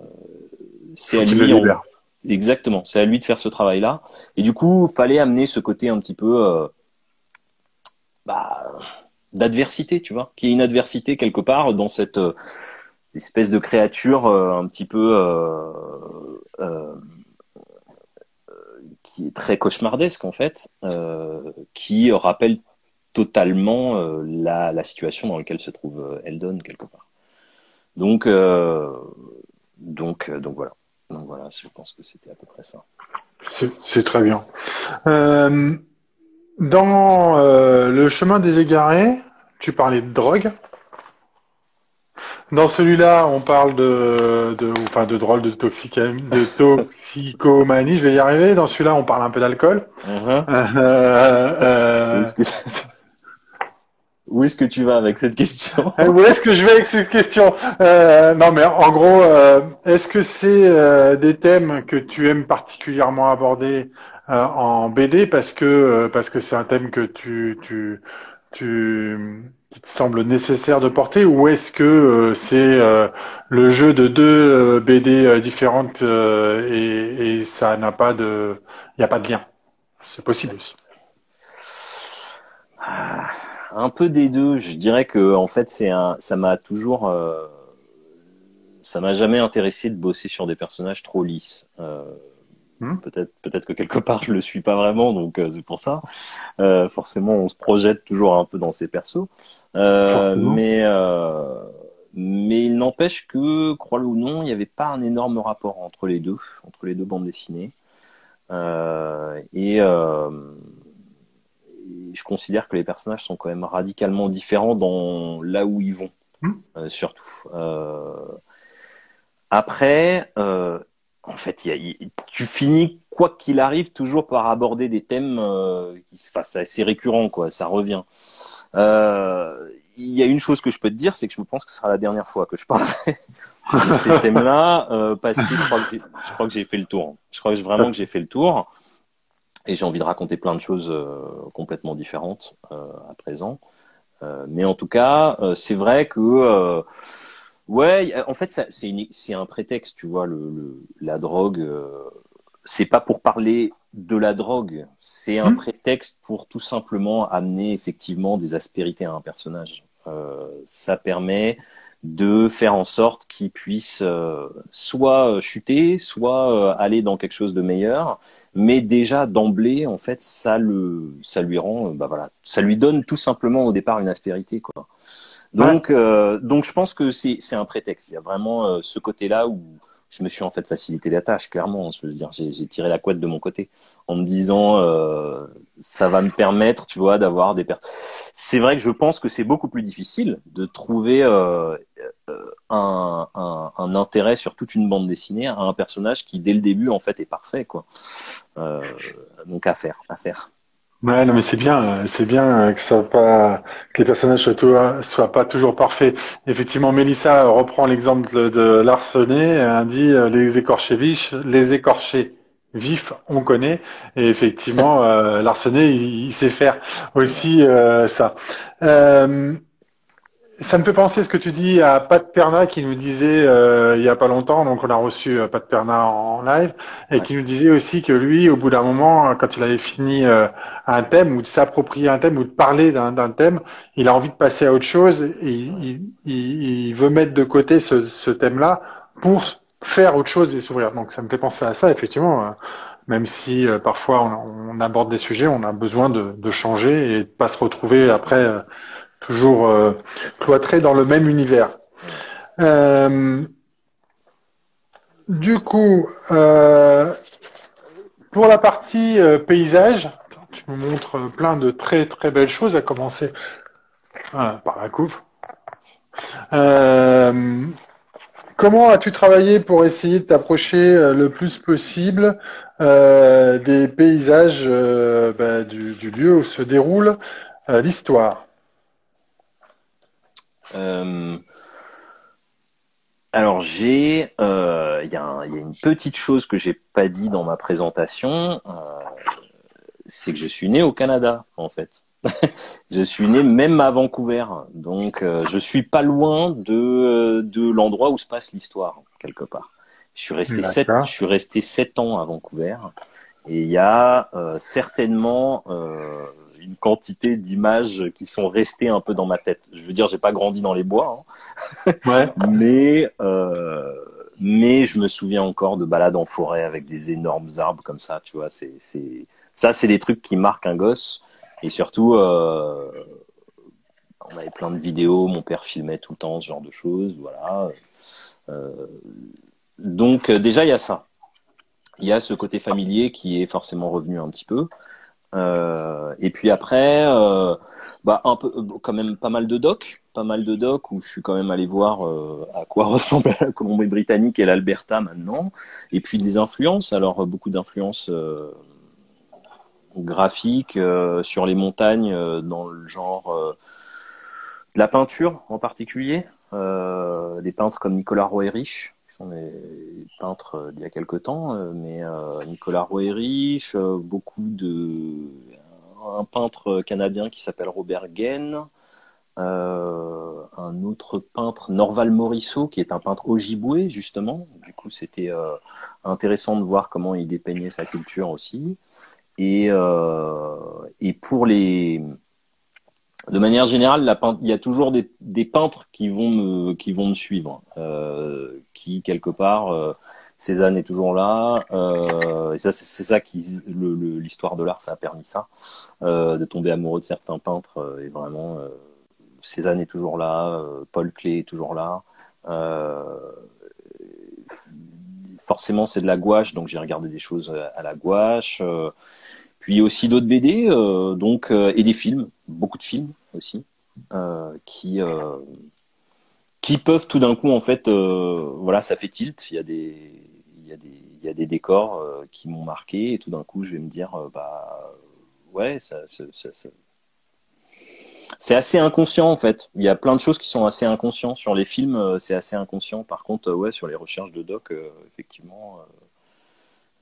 Speaker 2: c'est à lui, exactement, c'est à lui de faire ce travail-là. Et du coup, fallait amener ce côté un petit peu bah, d'adversité, tu vois, qui est une adversité quelque part dans cette espèce de créature euh, un petit peu euh, euh, qui est très cauchemardesque en fait, qui rappelle totalement la, situation dans laquelle se trouve Eldon quelque part. Donc, donc, donc voilà. Donc voilà, je pense que c'était à peu près ça.
Speaker 1: C'est très bien. dans le chemin des égarés, tu parlais de drogue. Dans celui-là, on parle de, de, enfin, de drôle, de, de toxicomanie, je vais y arriver. Dans celui-là, on parle un peu d'alcool.
Speaker 2: Uh-huh. Euh, euh, où est-ce que tu vas avec cette question
Speaker 1: Où est-ce que je vais avec cette question euh, Non, mais en gros, est-ce que c'est des thèmes que tu aimes particulièrement aborder en BD parce que parce que c'est un thème que tu tu qui te semble nécessaire de porter ou est-ce que euh, c'est euh, le jeu de deux euh, BD différentes et, et, ça n'a pas de il n'y a pas de lien? C'est possible aussi.
Speaker 2: Ah, un peu des deux. Je dirais que en fait c'est un ça m'a toujours ça m'a jamais intéressé de bosser sur des personnages trop lisses Hmm. Peut-être, peut-être que quelque part je le suis pas vraiment, donc c'est pour ça. forcément, on se projette toujours un peu dans ces persos. mais mais il n'empêche que, crois-le ou non, il n'y avait pas un énorme rapport entre les deux, entre les deux bandes dessinées. et je considère que les personnages sont quand même radicalement différents dans là où ils vont, hmm. euh, surtout. Euh, après, euh, en fait, tu finis quoi qu'il arrive toujours par aborder des thèmes qui se fassent assez récurrents, quoi. Ça revient. Il y a une chose que je peux te dire, c'est que je me pense que ce sera la dernière fois que je parlerai de ces thèmes-là, parce que je crois que j'ai fait le tour. Je crois que vraiment que j'ai fait le tour et j'ai envie de raconter plein de choses euh, complètement différentes euh, à présent. Euh, mais en tout cas, c'est vrai que ouais, en fait, c'est un prétexte, tu vois, le, la drogue. c'est pas pour parler de la drogue, c'est un mmh. prétexte pour tout simplement amener effectivement des aspérités à un personnage. ça permet de faire en sorte qu'il puisse soit chuter, soit aller dans quelque chose de meilleur, mais déjà d'emblée en fait ça le ça lui rend bah voilà ça lui donne tout simplement au départ une aspérité quoi donc euh, donc je pense que c'est un prétexte il y a vraiment euh, ce côté là où je me suis en fait facilité la tâche clairement je veux dire j'ai tiré la couette de mon côté en me disant euh, ça va me permettre tu vois d'avoir des pertes c'est vrai que je pense que c'est beaucoup plus difficile de trouver euh, un, un, un, intérêt sur toute une bande dessinée à un personnage qui dès le début en fait est parfait quoi. Euh, donc à faire, à faire.
Speaker 1: Ouais, non, mais c'est bien, c'est bien que ça pas, que les personnages soient, soient pas toujours parfaits. Effectivement, Mélissa reprend l'exemple de l'arsené, elle dit euh, les écorchés vifs, les écorchés vifs, on connaît, et effectivement, euh, il, sait faire aussi euh, ça. Euh, ça me fait penser ce que tu dis à Pat Perna qui nous disait euh, il y a pas longtemps, donc on a reçu euh, Pat Perna en, live, et qui nous disait aussi que lui, au bout d'un moment, quand il avait fini euh, un thème ou de s'approprier un thème ou de parler d'un thème, il a envie de passer à autre chose et il, il, il veut mettre de côté ce, ce thème-là pour faire autre chose et s'ouvrir. Donc ça me fait penser à ça, effectivement. même si parfois on, on, aborde des sujets, on a besoin de, de changer et de pas se retrouver après toujours euh, cloîtré dans le même univers. Euh, du coup, euh, pour la partie paysage, tu me montres plein de très très belles choses, à commencer par la coupe. comment as-tu travaillé pour essayer de t'approcher le plus possible des paysages bah, du, lieu où se déroule l'histoire?
Speaker 2: Euh, alors j'ai, euh, il y, a une petite chose que j'ai pas dit dans ma présentation, euh, c'est que je suis né au Canada en fait. je suis né même à Vancouver, donc je suis pas loin de de l'endroit où se passe l'histoire quelque part. Je suis resté sept, je suis resté sept ans à Vancouver et il y a certainement une quantité d'images qui sont restées un peu dans ma tête. Je veux dire, j'ai pas grandi dans les bois, hein. ouais. mais euh, mais je me souviens encore de balades en forêt avec des énormes arbres comme ça. Tu vois, c'est c'est ça, c'est des trucs qui marquent un gosse. Et surtout, euh, on avait plein de vidéos. Mon père filmait tout le temps ce genre de choses. Voilà. Euh, donc déjà, il y a ça. Il y a ce côté familier qui est forcément revenu un petit peu. Euh, et puis après, euh, bah un peu, quand même pas mal de docs, pas mal de docs où je suis quand même allé voir euh, à quoi ressemble la Colombie-Britannique et l'Alberta maintenant. Et puis des influences, alors beaucoup d'influences graphiques sur les montagnes dans le genre de la peinture en particulier, des peintres comme Nicolas Roerich sont des peintres euh, d'il y a quelque temps, euh, mais euh, Nicolas Rouerich, beaucoup de un peintre canadien qui s'appelle Robert Gaine, un autre peintre, Norval Morisseau, qui est un peintre ojiboué, justement. Du coup, c'était intéressant de voir comment il dépeignait sa culture aussi. Et, et pour les, de manière générale, il y a toujours des, peintres qui vont me, qui vont me suivre, euh, qui quelque part, euh, Cézanne est toujours là. Euh, et ça, c'est ça qui, l'histoire de l'art, ça a permis ça, euh, de tomber amoureux de certains peintres. Euh, et vraiment, Cézanne est toujours là, Paul Klee est toujours là. forcément, c'est de la gouache, donc j'ai regardé des choses à la gouache. Puis aussi d'autres BD, donc et des films, beaucoup de films aussi, qui qui peuvent tout d'un coup en fait voilà ça fait tilt il y a des il y a des il y a des décors qui m'ont marqué et tout d'un coup je vais me dire bah ouais ça, c'est assez inconscient en fait. Il y a plein de choses qui sont assez inconscients. Sur les films, euh, c'est assez inconscient. Par contre, euh, ouais, sur les recherches de doc, euh, effectivement,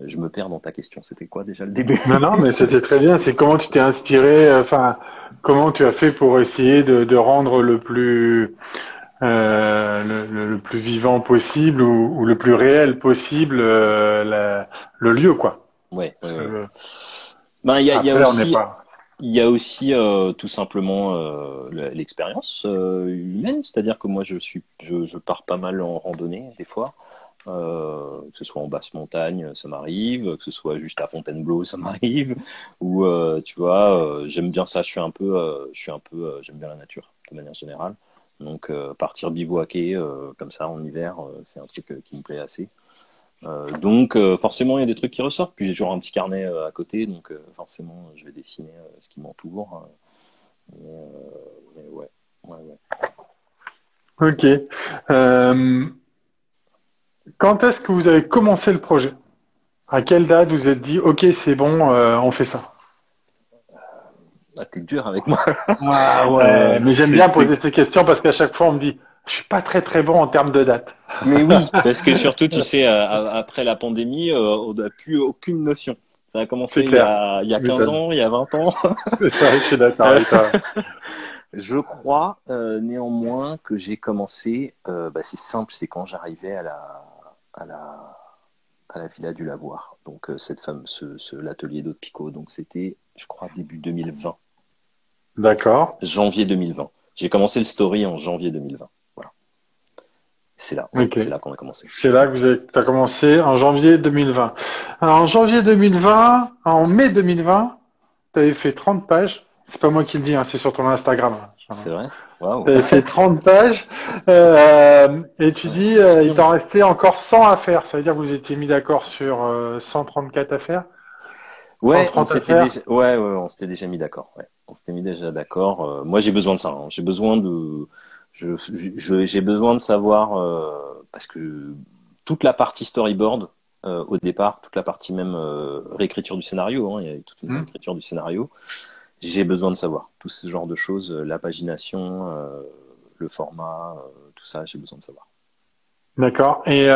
Speaker 2: je me perds dans ta question. C'était quoi déjà le début?
Speaker 1: Non, non, mais c'était très bien. C'est comment tu t'es inspiré, enfin, comment tu as fait pour essayer de, rendre le plus le, plus vivant possible ou, le plus réel possible le lieu, quoi.
Speaker 2: Ouais. Ben, il y a, y a aussi. Il y a aussi euh, tout simplement euh, l'expérience euh, humaine, c'est-à-dire que moi je suis, je, je, pars pas mal en randonnée des fois, euh, que ce soit en basse montagne, ça m'arrive, que ce soit juste à Fontainebleau, ça m'arrive, ou euh, tu vois, j'aime bien ça, je suis un peu, je suis un peu, j'aime bien la nature de manière générale, donc partir bivouaquer comme ça en hiver, c'est un truc qui me plaît assez. Euh, donc euh, forcément il y a des trucs qui ressortent. Puis j'ai toujours un petit carnet euh, à côté, donc forcément je vais dessiner ce qui m'entoure. Mais, ouais, ouais, ouais.
Speaker 1: Ok. Quand est-ce que vous avez commencé le projet? À quelle date vous êtes dit ok c'est bon, on fait ça?
Speaker 2: Ah, T'es dur avec moi.
Speaker 1: ah ouais, mais j'aime bien poser ces questions parce qu'à chaque fois on me dit je suis pas très très bon en termes de date.
Speaker 2: Mais oui, parce que surtout, tu sais, euh, après la pandémie, euh, on n'a plus aucune notion. Ça a commencé il y, a, il y a 15 ans, il y a 20 ans.
Speaker 1: C'est ça, je suis d'accord avec toi.
Speaker 2: Je crois euh, néanmoins que j'ai commencé, euh, bah, c'est simple, c'est quand j'arrivais à la, à la, à la Villa du Lavoir. Donc euh, cette femme, ce, ce l'atelier d'eau de Picot. Donc c'était, je crois, début 2020.
Speaker 1: D'accord.
Speaker 2: Janvier 2020. J'ai commencé le story en janvier 2020. C'est là, c'est là qu'on a commencé.
Speaker 1: C'est là que vous avez as commencé en janvier 2020. Alors, en janvier 2020, en mai 2020, tu avais fait 30 pages. C'est pas moi qui le dis, hein, c'est sur ton Instagram.
Speaker 2: C'est vrai? Wow.
Speaker 1: Fait 30 pages euh, et tu dis euh, il t'en restait encore 100 à faire. Ça veut dire que vous étiez mis d'accord sur 134 euh, à faire?
Speaker 2: Ouais, on s'était déjà, ouais, ouais, on s'était déjà mis d'accord. Ouais. On s'était mis déjà d'accord. Moi, j'ai besoin de ça. Hein. J'ai besoin de je, j'ai besoin de savoir parce que toute la partie storyboard au départ, toute la partie même réécriture du scénario, hein, il y a toute une mmh. réécriture du scénario. J'ai besoin de savoir tout ce genre de choses, la pagination, le format, tout ça, j'ai besoin de savoir.
Speaker 1: D'accord. Et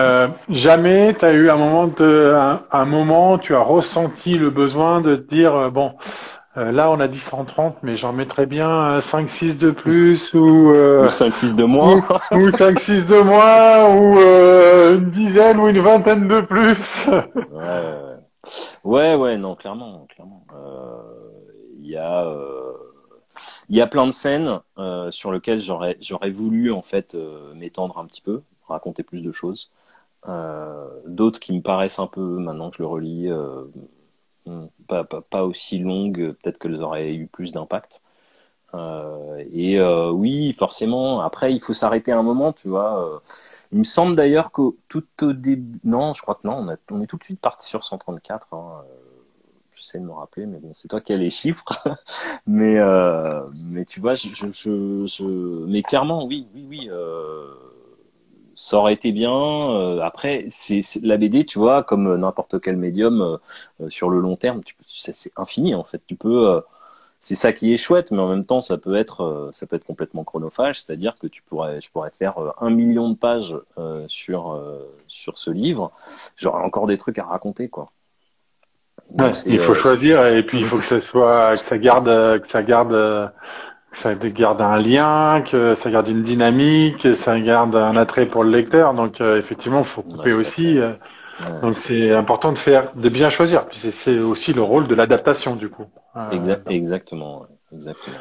Speaker 1: jamais tu as eu un moment de, un, un, moment, tu as ressenti le besoin de te dire bon, euh, là, on a dit 130, mais j'en mettrais bien 5-6 de plus ou,
Speaker 2: euh, 5-6 de moins.
Speaker 1: ou, 5-6 de moins ou euh, une dizaine ou une vingtaine de plus.
Speaker 2: ouais, ouais, ouais, non, clairement, clairement. Y a, il y a plein de scènes sur lesquelles j'aurais, j'aurais voulu en fait m'étendre un petit peu, raconter plus de choses. D'autres qui me paraissent un peu, maintenant que je le relis pas, pas, aussi longues, peut-être qu'elles auraient eu plus d'impact. Euh, et euh, oui, forcément, après, il faut s'arrêter un moment, tu vois. Euh, il me semble d'ailleurs que tout au début... Non, je crois que non, on, est tout de suite parti sur 134. Hein. J'essaie de me rappeler, mais bon, c'est toi qui as les chiffres. mais, mais tu vois, je, je, je, Mais clairement, oui, oui, oui ça aurait été bien. Euh, après, c'est la BD, tu vois, comme n'importe quel médium euh, euh, sur le long terme, c'est infini en fait. Tu peux, c'est ça qui est chouette, mais en même temps, ça peut être, ça peut être complètement chronophage, c'est-à-dire que tu pourrais, je pourrais faire un million de pages sur sur ce livre, j'aurais encore des trucs à raconter, quoi.
Speaker 1: Il faut choisir et puis il faut que ça soit, que ça garde, que ça garde ça garde un lien, que ça garde une dynamique, que ça garde un attrait pour le lecteur. Donc euh, effectivement, il faut couper aussi. Euh, donc c'est important de faire, de bien choisir. Puis c'est aussi le rôle de l'adaptation du coup.
Speaker 2: Euh, exactement, exactement.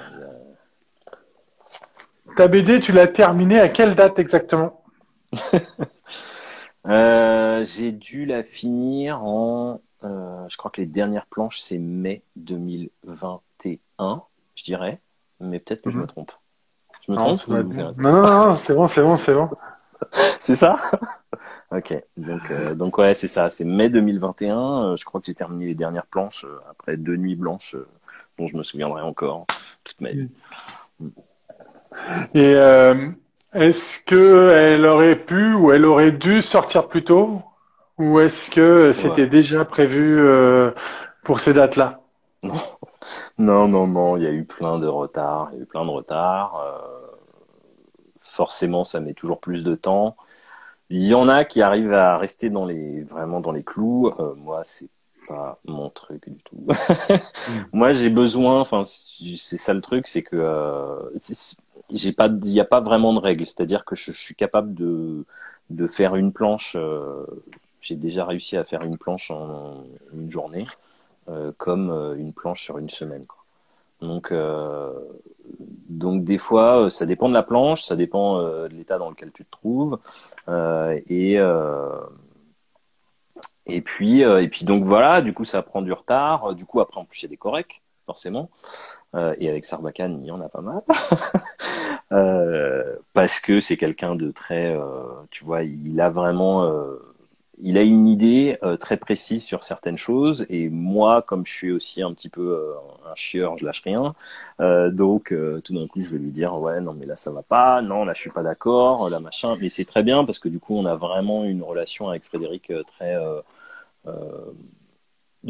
Speaker 1: Ta BD, tu l'as terminée à quelle date exactement?
Speaker 2: Euh, j'ai dû la finir en, euh, je crois que les dernières planches c'est mai 2021, je dirais, mais peut-être que je me
Speaker 1: Mhm.
Speaker 2: trompe. Je me
Speaker 1: Non,
Speaker 2: trompe ou-
Speaker 1: non, non, non, c'est bon, c'est bon, c'est bon.
Speaker 2: C'est ça Ok, donc euh, donc ouais, c'est ça, c'est mai 2021. euh, je crois que j'ai terminé les dernières planches euh, après deux nuits blanches euh, dont je me souviendrai encore toute ma vie.
Speaker 1: Et euh, est-ce que elle aurait pu ou elle aurait dû sortir plus tôt? Ou est-ce que c'était
Speaker 2: Ouais.
Speaker 1: déjà prévu euh, pour ces dates-là?
Speaker 2: Non, non, non, il y a eu plein de retards, il y a eu plein de retards. euh, forcément, ça met toujours plus de temps. Il y en a qui arrivent à rester dans les vraiment dans les clous. Euh, moi, c'est pas mon truc du tout. Moi, j'ai besoin. Enfin, c'est ça le truc, c'est que euh, j'ai pas, il n'y a pas vraiment de règles. C'est-à-dire que je, je suis capable de de faire une planche. euh, j'ai déjà réussi à faire une planche en une journée, euh, comme euh, une planche sur une semaine. Quoi. Donc, euh, donc des fois, ça dépend de la planche, ça dépend de l'état dans lequel tu te trouves, et et puis et puis donc voilà, du coup ça prend du retard. Du coup après en plus il y a des corrects forcément, et avec Sarbacane il y en a pas mal, parce que c'est quelqu'un de très, tu vois, il a vraiment il a une idée euh, très précise sur certaines choses et moi comme je suis aussi un petit peu euh, un chieur je lâche rien Euh, donc tout d'un coup je vais lui dire ouais non mais là ça va pas non là je suis pas d'accord là machin. Mais c'est très bien parce que du coup on a vraiment une relation avec Frédéric très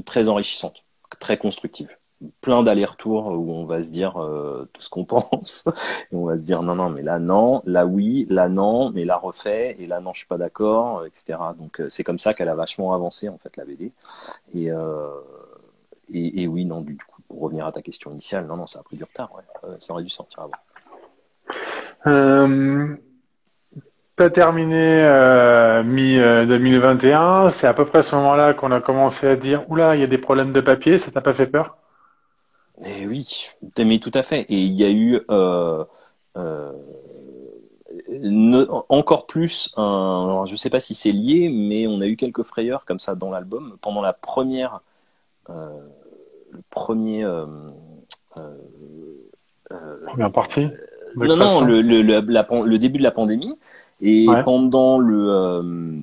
Speaker 2: très enrichissante très constructive plein d'allers-retours où on va se dire euh, tout ce qu'on pense. Et on va se dire non non mais là non là oui là non mais là refait et là non je suis pas d'accord etc donc euh, c'est comme ça qu'elle a vachement avancé en fait la BD et, euh, oui non du coup pour revenir à ta question initiale non non ça a pris du retard ouais. Euh, ça aurait dû sortir avant.
Speaker 1: Euh, t'as terminé euh, mi-2021, c'est à peu près à ce moment-là qu'on a commencé à dire, oula, il y a des problèmes de papier, ça t'a pas fait peur?
Speaker 2: Et oui mais tout à fait et il y a eu euh, euh, ne- encore plus un alors, je sais pas si c'est lié mais on a eu quelques frayeurs comme ça dans l'album pendant la première euh, le premier euh, euh, euh,
Speaker 1: Première partie.
Speaker 2: non, non, le, le, le, la pan- le début de la pandémie. Et
Speaker 1: Ouais.
Speaker 2: pendant le,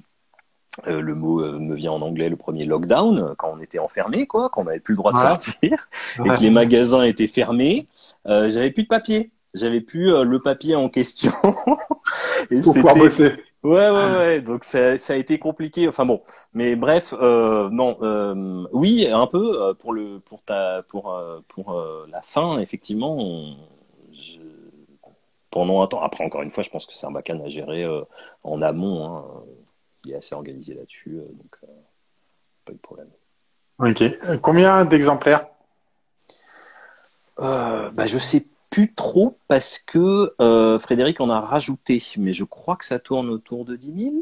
Speaker 2: euh, le mot euh, me vient en anglais, le premier lockdown, euh, quand on était enfermé, quoi, quand on n'avait plus le droit de
Speaker 1: Ouais.
Speaker 2: sortir, et que les magasins étaient fermés, euh, j'avais plus de papier. J'avais plus le papier en question. et
Speaker 1: Pour pouvoir bosser.
Speaker 2: Ouais, ouais, ouais. Donc ça, ça a été compliqué. Enfin bon, mais bref, euh, non, euh, oui, un peu pour le, pour ta, pour, pour euh, la fin, effectivement. on- je- pendant un temps. Après, encore une fois, je pense que Sarbacane a géré euh, en amont. Hein, il est assez organisé là-dessus, euh, donc euh, pas eu de problème.
Speaker 1: Ok. Combien d'exemplaires?
Speaker 2: Euh, bah, je sais plus trop parce que euh, Frédéric en a rajouté, mais je crois que ça tourne autour de 10 000.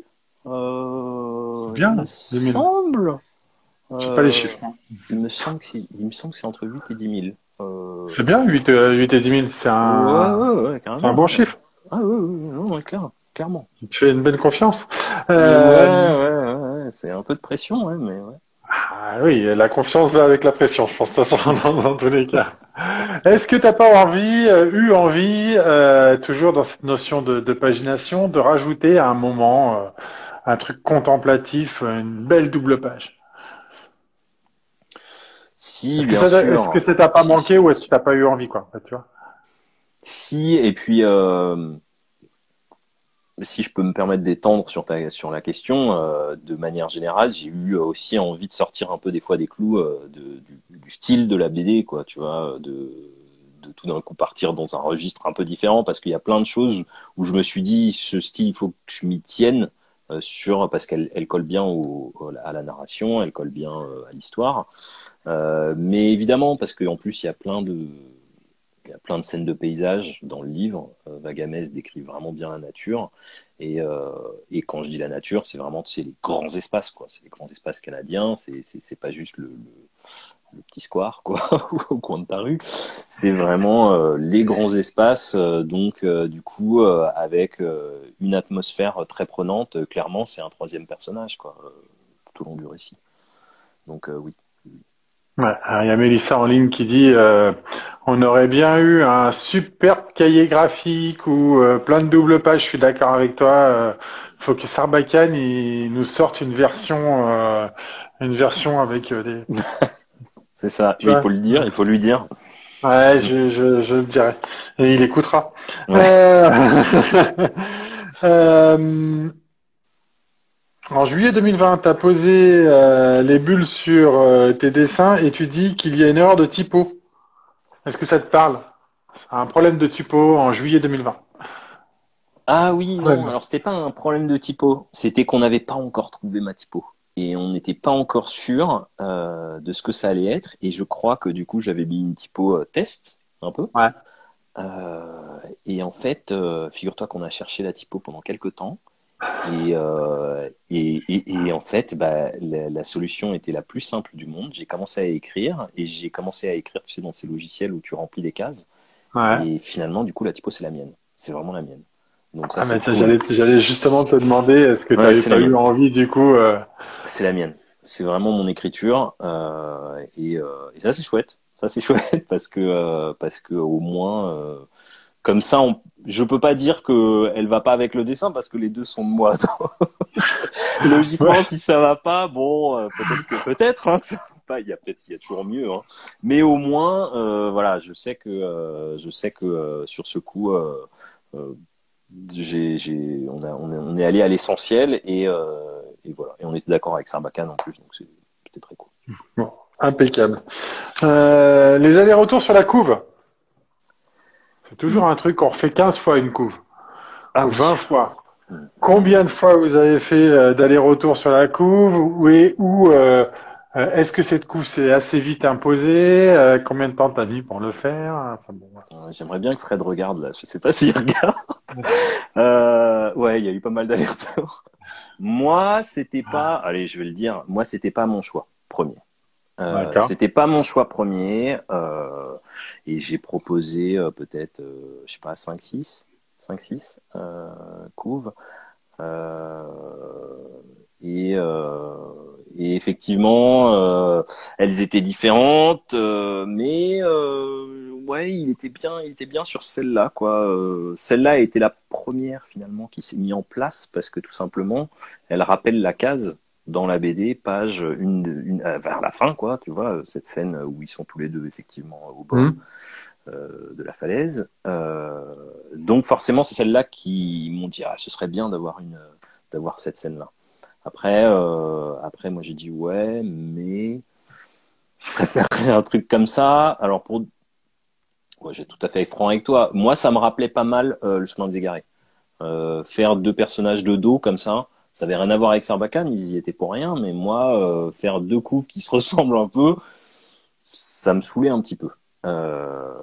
Speaker 2: Euh,
Speaker 1: Bien,
Speaker 2: il me
Speaker 1: 10 000.
Speaker 2: semble.
Speaker 1: J'ai pas les
Speaker 2: Euh,
Speaker 1: chiffres.
Speaker 2: Il me semble que c'est, il me semble que c'est entre 8 et 10 000. Euh,
Speaker 1: C'est bien, 8, euh, 8 et 10 000. C'est
Speaker 2: ouais,
Speaker 1: un,
Speaker 2: ouais, ouais,
Speaker 1: c'est un bon chiffre.
Speaker 2: Ah, ouais, ouais, ouais, ouais, clair, clairement.
Speaker 1: Tu fais une bonne confiance. Euh,
Speaker 2: ouais, ouais, ouais, c'est un peu de pression, ouais, mais ouais.
Speaker 1: ah oui, la confiance va avec la pression, je pense, de toute façon, dans, dans tous les cas. Est-ce que t'as pas envie, euh, eu envie, euh, toujours dans cette notion de, de pagination, de rajouter à un moment euh, un truc contemplatif, une belle double page?
Speaker 2: Si,
Speaker 1: Est-ce que
Speaker 2: bien
Speaker 1: ça,
Speaker 2: sûr.
Speaker 1: est-ce que ça t'a pas
Speaker 2: Si,
Speaker 1: manqué
Speaker 2: si,
Speaker 1: ou est-ce que
Speaker 2: sûr.
Speaker 1: t'as pas eu envie, quoi, tu vois?
Speaker 2: Si, et puis, euh, si je peux me permettre d'étendre sur la question, euh, de manière générale, j'ai eu aussi envie de sortir un peu des fois des clous euh, du, style de la BD, quoi, tu vois, de, tout d'un coup partir dans un registre un peu différent, parce qu'il y a plein de choses où je me suis dit, ce style, il faut que je m'y tienne euh, sur, parce qu'elle elle colle bien à la narration, elle colle bien euh, à l'histoire, Euh, mais évidemment, parce qu'en plus, il y a plein de il y a plein de scènes de paysages dans le livre. Euh, Vagamès décrit vraiment bien la nature. Et, euh, et quand je dis la nature, c'est vraiment c'est les grands espaces, quoi. C'est les grands espaces canadiens. C'est pas juste le, petit square quoi au coin de ta rue c'est vraiment euh, les grands espaces donc du coup avec une atmosphère très prenante clairement c'est un troisième personnage quoi tout au long du récit donc oui
Speaker 1: Ouais, il y a Mélissa en ligne qui dit on aurait bien eu un superbe cahier graphique ou plein de double pages. Je suis d'accord avec toi. Il faut que Sarbacane il nous sorte une version, une version avec des,
Speaker 2: C'est ça. il faut le dire, il faut lui dire.
Speaker 1: Ouais, je, je, je le dirai. Et il écoutera. Euh, euh... En juillet 2020, tu as posé euh, les bulles sur euh, tes dessins et tu dis qu'il y a une erreur de typo. Est-ce que ça te parle? Un problème de typo en juillet 2020.
Speaker 2: Ah oui, non, alors c'était pas un problème de typo, c'était qu'on n'avait pas encore trouvé ma typo et on n'était pas encore sûr euh, de ce que ça allait être. Et je crois que du coup, j'avais mis une typo test un peu.
Speaker 1: Ouais.
Speaker 2: Et en fait, figure-toi qu'on a cherché la typo pendant quelques temps. Et, euh, et, et, et, en fait, bah, la, la, solution était la plus simple du monde. J'ai commencé à écrire et j'ai commencé à écrire, tu sais, dans ces logiciels où tu remplis des cases.
Speaker 1: Ouais.
Speaker 2: Et finalement, du coup, la typo, c'est la mienne. C'est vraiment la mienne.
Speaker 1: Donc ça, ah, j'allais, j'allais justement te demander, est-ce que tu n'avais pas eu envie du coup euh...
Speaker 2: C'est la mienne. C'est vraiment mon écriture euh, et, euh, et, ça c'est chouette. Ça c'est chouette parce que euh, parce que au moins euh, comme ça, on, je peux pas dire que elle va pas avec le dessin parce que les deux sont de moi. Logiquement, ouais. si ça va pas, bon, euh, peut-être que peut-être hein, pas. Il y a peut-être il y a toujours mieux, hein. mais au moins, voilà, je sais que je sais que sur ce coup j'ai, j'ai, on, a, on, est, on, est, allé à l'essentiel et, euh, et, voilà. Et on était d'accord avec Sarbacane en plus, donc c'était très cool.
Speaker 1: Bon, impeccable. Euh, les allers-retours sur la couve? C'est toujours un truc qu'on refait 15 fois une couve.
Speaker 2: Ah,
Speaker 1: ou 20 fois. Combien de fois vous avez fait euh, d'aller-retour sur la couve ou, ou euh, euh, est-ce que cette couve s'est assez vite imposée Combien de temps t'as mis pour le faire enfin, bon,
Speaker 2: ouais. J'aimerais bien que Fred regarde là. Je sais pas s'il regarde. euh, ouais, il y a eu pas mal d'allers-retours. Moi, c'était pas. Allez, je vais le dire. Moi, c'était pas mon choix premier. Euh, c'était pas mon choix premier euh, et j'ai proposé euh, peut-être, euh, je sais pas, 5 6 5 6 euh, couves. Et et effectivement, euh, elles étaient différentes, euh, mais euh, ouais, il était bien, il était bien sur celle-là, quoi. Euh, celle-là été la première finalement qui s'est mise en place parce que tout simplement, elle rappelle la case dans la BD, page une, une vers la fin, quoi. Tu vois cette scène où ils sont tous les deux effectivement au bord. Mmh. de la falaise. donc forcément, c'est celle-là qui m'ont dit ah ce serait bien d'avoir une d'avoir cette scène-là. Après, euh, après, moi j'ai dit ouais, mais je préférerais un truc comme ça. Alors pour, ouais, j'ai tout à fait franc avec toi. Moi, ça me rappelait pas mal euh, le chemin des égarés. Euh, faire deux personnages de dos comme ça, ça avait rien à voir avec Sarbacane, ils y étaient pour rien. Mais moi, euh, faire deux couves qui se ressemblent un peu, ça me saoulait un petit peu. Euh,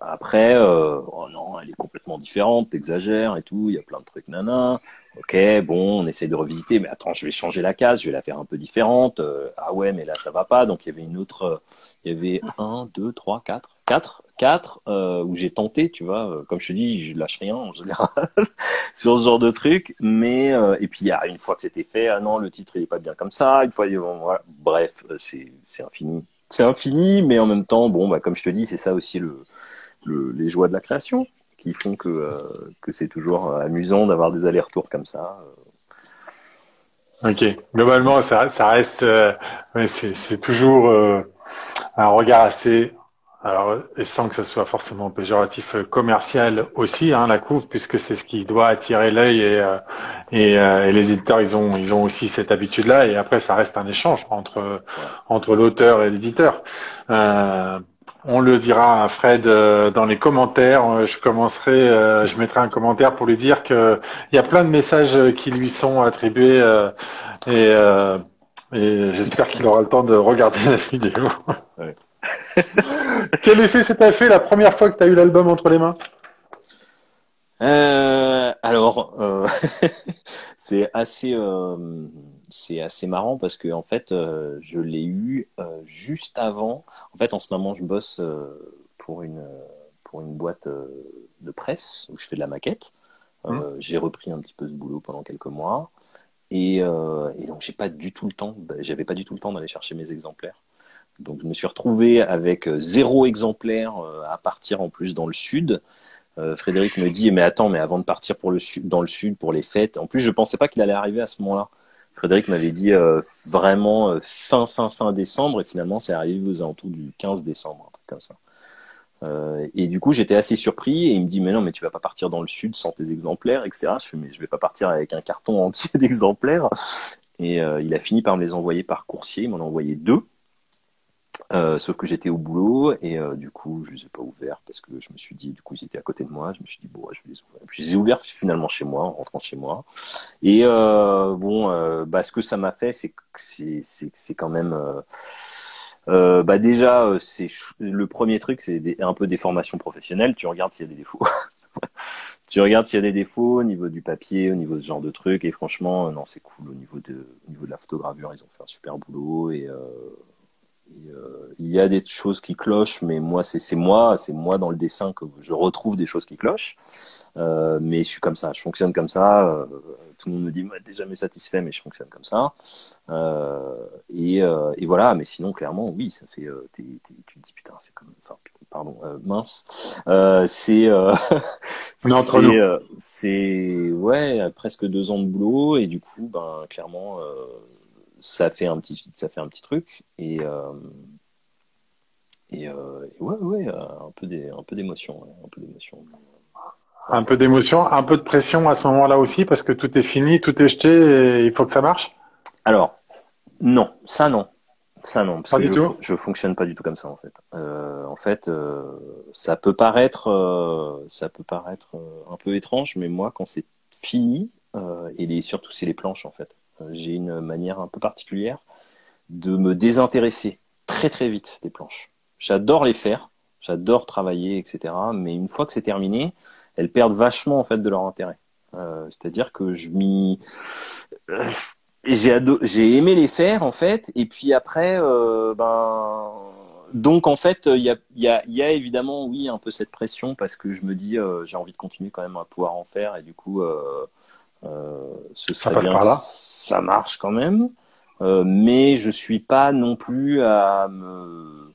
Speaker 2: après, euh, oh non, elle est complètement différente, t'exagères et tout, il y a plein de trucs nana. Ok, bon, on essaie de revisiter, mais attends, je vais changer la case, je vais la faire un peu différente. Euh, ah ouais, mais là ça va pas. Donc il y avait une autre, il y avait un, deux, trois, quatre, quatre, quatre euh, où j'ai tenté, tu vois. Euh, comme je te dis, je lâche rien en général sur ce genre de truc. Mais et puis une fois que c'était fait, ah non, le titre il est pas bien comme ça. Une fois, bon, bref, c'est c'est infini, c'est infini, mais en même temps, bon, bah comme je te dis, c'est ça aussi le, le les joies de la création qui font que, euh, que c'est toujours amusant d'avoir des allers-retours comme ça.
Speaker 1: Ok, globalement, ça, ça reste, euh, c'est toujours euh, un regard assez, alors, et sans que ce soit forcément péjoratif, euh, commercial aussi, hein, la couve, puisque c'est ce qui doit attirer l'œil et, euh, et, et, les éditeurs, ils ont, ils ont aussi cette habitude-là. Et après, ça reste un échange entre, entre l'auteur et l'éditeur. Euh, on le dira à Fred euh, dans les commentaires. Euh, je commencerai, euh, je mettrai un commentaire pour lui dire que il y a plein de messages qui lui sont attribués et, et j'espère qu'il aura le temps de regarder la vidéo. Ouais. Quel effet ça t'a fait la première fois que tu as eu l'album entre les mains?
Speaker 2: Euh, Alors, c'est assez c'est assez marrant parce que en fait, euh, je l'ai eu euh, juste avant. En fait, en ce moment, je bosse pour une pour une boîte de presse où je fais de la maquette. Mmh. J'ai repris un petit peu ce boulot pendant quelques mois et, et donc j'ai pas du tout le temps. Bah, j'avais pas du tout le temps d'aller chercher mes exemplaires. Donc je me suis retrouvé avec zéro exemplaire à partir en plus dans le sud. Euh, Frédéric me dit mais attends mais avant de partir pour le sud, dans le sud pour les fêtes en plus je pensais pas qu'il allait arriver à ce moment-là. Frédéric m'avait dit euh, vraiment euh, fin fin fin décembre et finalement c'est arrivé aux alentours du 15 décembre un truc comme ça. Et du coup j'étais assez surpris et il me dit mais non mais tu vas pas partir dans le sud sans tes exemplaires etc je fais mais je vais pas partir avec un carton entier d'exemplaires. Et il a fini par me les envoyer par coursier il m'en a envoyé deux euh, sauf que j'étais au boulot et euh, du coup je les ai pas ouverts parce que je me suis dit du coup ils étaient à côté de moi. Je me suis dit bon je vais les ouvrir. Puis je les ai ouverts finalement chez moi en rentrant chez moi. Et euh, bon euh, bah ce que ça m'a fait c'est c'est c'est quand même euh, bah déjà c'est le premier truc c'est un peu des formations professionnelles. Tu regardes s'il y a des défauts. Tu regardes s'il y a des défauts au niveau du papier au niveau de ce genre de trucs et franchement non c'est cool au niveau de au niveau de la photogravure ils ont fait un super boulot et euh, il y a des choses qui clochent, mais moi, c'est moi, c'est moi dans le dessin que je retrouve des choses qui clochent. Euh, mais je suis comme ça, je fonctionne comme ça. Euh, tout le monde me dit, t'es jamais satisfait, mais je fonctionne comme ça. Euh, et, euh, et, voilà, mais sinon, clairement, oui, ça fait. tu te dis, putain, c'est comme. Enfin, pardon, mince. c'est. C'est ouais, presque deux ans de boulot, et du coup, ben, clairement ça fait un petit ça fait un petit truc et euh, et, euh, ouais ouais un peu des un peu d'émotion un peu d'émotion.
Speaker 1: Un peu d'émotion un peu de pression à ce moment-là aussi parce que tout est fini tout est jeté et il faut que ça marche?
Speaker 2: Alors non ça non ça non parce
Speaker 1: pas
Speaker 2: que
Speaker 1: du
Speaker 2: je,
Speaker 1: tout?
Speaker 2: je fonctionne pas du tout comme ça en fait. Euh, en fait euh, ça peut paraître euh, ça peut paraître euh, un peu étrange mais moi quand c'est fini et les, surtout c'est les planches en fait. euh, j'ai une manière un peu particulière de me désintéresser très très vite des planches. J'adore les faire, j'adore travailler, etc. Mais une fois que c'est terminé, elles perdent vachement en fait de leur intérêt. Euh, C'est-à-dire que je m'y euh, j'ai j'ai aimé les faire en fait, et puis après, euh, ben donc en fait, il y a, évidemment oui un peu cette pression parce que je me dis euh, j'ai envie de continuer quand même à pouvoir en faire et du coup euh, euh, ce serait bien ça marche quand même. Euh, mais je suis pas non plus à me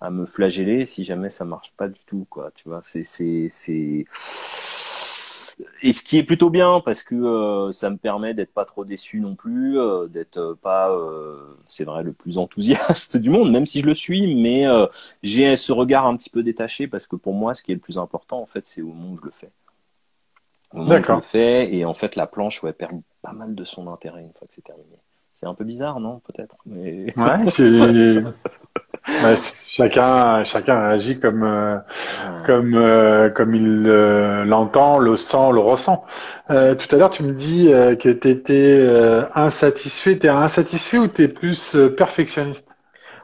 Speaker 2: à me flageller si jamais ça marche pas du tout quoi. Tu vois c'est c'est c'est et ce qui est plutôt bien parce que euh, ça me permet d'être pas trop déçu non plus euh, d'être pas euh, c'est vrai le plus enthousiaste du monde même si je le suis mais j'ai ce regard un petit peu détaché parce que pour moi ce qui est le plus important en fait c'est au moment où je le fais le fais et en fait la planche ouais, perd pas mal de son intérêt une fois que c'est terminé. C'est un peu bizarre, non Peut-être. Mais...
Speaker 1: Ouais, chacun, chacun agit comme, euh, comme, euh, comme il euh, l'entend, le sent, le ressent. tout à l'heure, tu me dis que tu étais insatisfait. Tu es insatisfait ou tu es plus perfectionniste?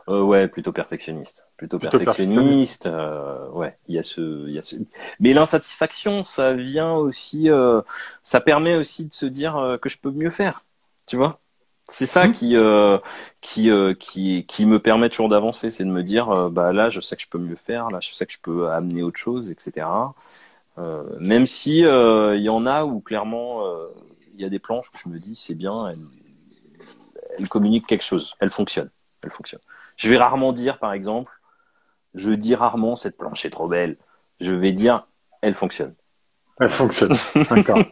Speaker 2: Euh, ouais, plutôt perfectionniste. Plutôt, perfectionniste. Euh, ouais, il y a ce, il y a ce. Mais l'insatisfaction, ça vient aussi, euh, ça permet aussi de se dire euh, que je peux mieux faire. Tu vois? C'est ça mmh. qui, euh, qui, qui, qui me permet toujours d'avancer, c'est de me dire, bah là, je sais que je peux mieux faire, là, je sais que je peux amener autre chose, etc. même si il y en a où clairement il y a des planches où je me dis c'est bien, elles, elles communiquent quelque chose, elles fonctionnent, elles fonctionnent. Je vais rarement dire, par exemple, je dis rarement cette planche est trop belle. Je vais dire, elle fonctionne.
Speaker 1: Elle fonctionne. D'accord.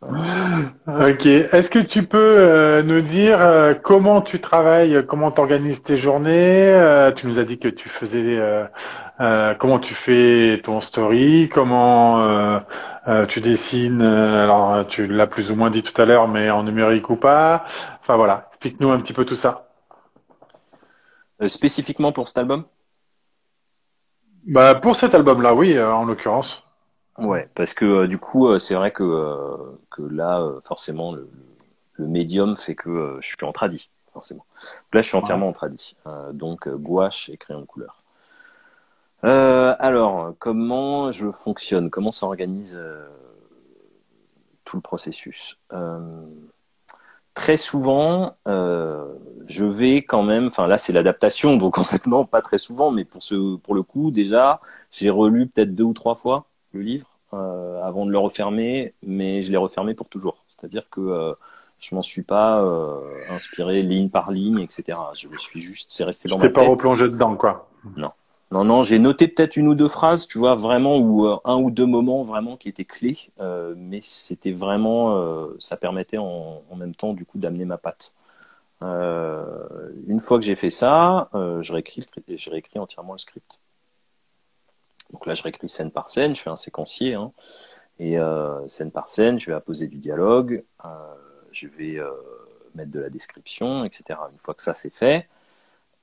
Speaker 1: ok. Est-ce que tu peux euh, nous dire euh, comment tu travailles, comment tu organises tes journées euh, Tu nous as dit que tu faisais, comment tu fais ton story, comment tu dessines. alors, tu l'as plus ou moins dit tout à l'heure, mais en numérique ou pas. Enfin voilà, explique-nous un petit peu tout ça.
Speaker 2: Euh, spécifiquement pour cet album?
Speaker 1: Bah, Pour cet album-là, oui, euh, en l'occurrence.
Speaker 2: Ouais, parce que euh, du coup, c'est vrai que, que là, forcément, le, le, médium fait que je suis en tradi, forcément. Là, je suis entièrement en tradi. donc, gouache et crayon de couleur. alors, comment je fonctionne? Comment s'organise tout le processus? Très souvent, euh, je vais quand même. Enfin, là, c'est l'adaptation, donc en fait, non, pas très souvent, mais pour ce, pour le coup, déjà, j'ai relu peut-être deux ou trois fois le livre euh, avant de le refermer, mais je l'ai refermé pour toujours. C'est-à-dire que euh, je m'en suis pas euh, inspiré ligne par ligne, etc. Je me suis juste, c'est resté dans ma tête.
Speaker 1: pas replongé dedans, quoi.
Speaker 2: Non. Non, non, j'ai noté peut-être une ou deux phrases, tu vois, vraiment, ou euh, un ou deux moments vraiment qui étaient clés, euh, mais c'était vraiment, euh, ça permettait en, en, même temps, du coup, d'amener ma patte. une fois que j'ai fait ça, je réécris, je réécris entièrement le script. Donc là, je réécris scène par scène, je fais un séquencier, hein, et scène par scène, je vais apposer du dialogue, je vais mettre de la description, etc. Une fois que ça c'est fait, euh,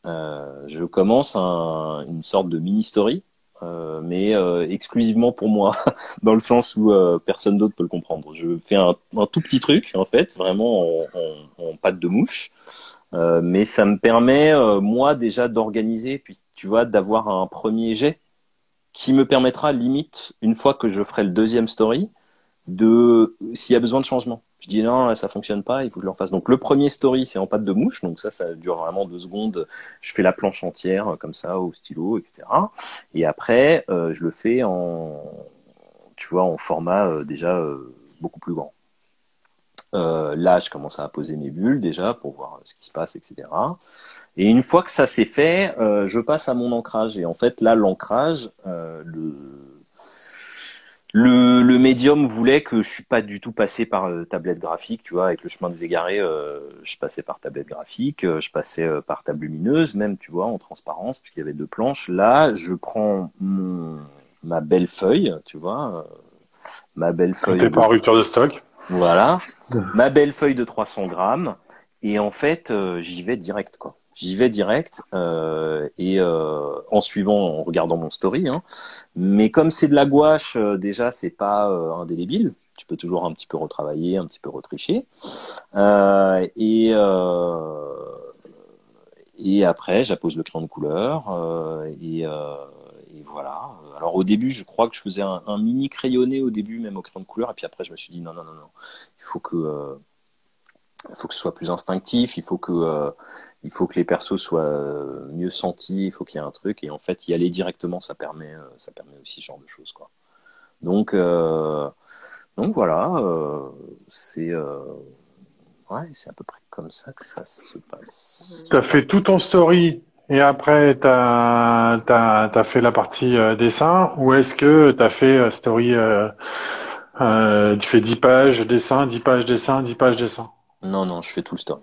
Speaker 2: je commence un, une sorte de mini story, euh, mais euh, exclusivement pour moi, dans le sens où personne d'autre peut le comprendre. Je fais un, un, tout petit truc, en fait, vraiment en, en, en pâte de mouche, mais ça me permet moi déjà d'organiser, puis tu vois, d'avoir un premier jet qui me permettra limite une fois que je ferai le deuxième story de s'il y a besoin de changement. Je dis non, ça fonctionne pas, il faut que je le refasse. Donc le premier story, c'est en pâte de mouche, donc ça, ça dure vraiment deux secondes. Je fais la planche entière euh, comme ça au stylo, etc. Et après, euh, je le fais en, tu vois, en format euh, déjà euh, beaucoup plus grand. Euh, là, je commence à poser mes bulles déjà pour voir ce qui se passe, etc. Et une fois que ça c'est fait, je passe à mon ancrage. Et en fait, là, l'ancrage, le le, le médium voulait que je suis pas du tout passé par euh, tablette graphique, tu vois, avec le chemin des égarés, euh, je passais par tablette graphique, euh, je passais par table lumineuse, même, tu vois, en transparence, puisqu'il y avait deux planches. Là, je prends mon, ma belle feuille, tu vois, ma belle feuille.
Speaker 1: Pas en rupture de stock.
Speaker 2: Voilà, ma belle feuille de 300 grammes, et en fait, j'y vais direct, quoi j'y vais direct euh, et euh, en suivant, en regardant mon story. Hein. Mais comme c'est de la gouache, euh, déjà c'est pas euh, indélébile. Tu peux toujours un petit peu retravailler, un petit peu retricher. Euh, et et après, j'appose le crayon de couleur et, et, voilà. Alors au début, je crois que je faisais un, un, mini crayonné au début, même au crayon de couleur. Et puis après, je me suis dit non, non, non, non. Il faut que il faut que ce soit plus instinctif. Il faut que il faut que les persos soient euh, mieux sentis, il faut qu'il y ait un truc, et en fait, y aller directement, ça permet, euh, ça permet aussi ce genre de choses, quoi. Donc, euh, donc voilà, euh, c'est euh, ouais, à peu près comme ça que ça se passe.
Speaker 1: Tu as fait tout ton story et après tu as, as, as, fait la partie dessin, ou est-ce que tu as fait story, tu fais 10 pages dessin, 10 pages dessin, 10 pages dessin?
Speaker 2: Non, non, je fais tout le story.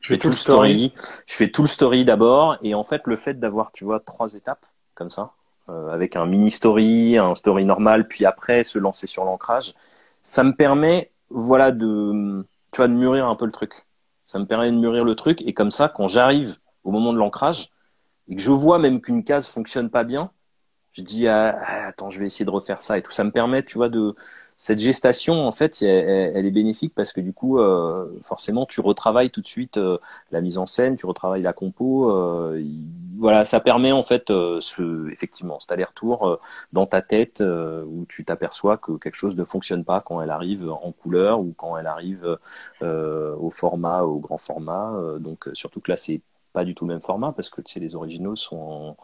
Speaker 2: Je fais tout, le story. Je fais tout le story d'abord. Et en fait, le fait d'avoir, tu vois, trois étapes comme ça, euh, avec un mini story, un story normal, puis après se lancer sur l'ancrage, ça me permet, voilà, de, tu vois, de mûrir un peu le truc. Ça me permet de mûrir le truc. Et comme ça, quand j'arrive au moment de l'ancrage et que je vois même qu'une case fonctionne pas bien, je dis ah, ah, attends, je vais essayer de refaire ça et tout. Ça me permet, tu vois, de cette gestation, en fait, elle, elle, est bénéfique parce que du coup, euh, forcément, tu retravailles tout de suite euh, la mise en scène, tu retravailles la compo. Euh, voilà, ça permet en fait, euh, ce, effectivement, cet aller-retour euh, dans ta tête où tu t'aperçois que quelque chose ne fonctionne pas quand elle arrive en couleur ou quand elle arrive au format, au grand format. donc, surtout que là, c'est pas du tout le même format parce que tu sais, les originaux sont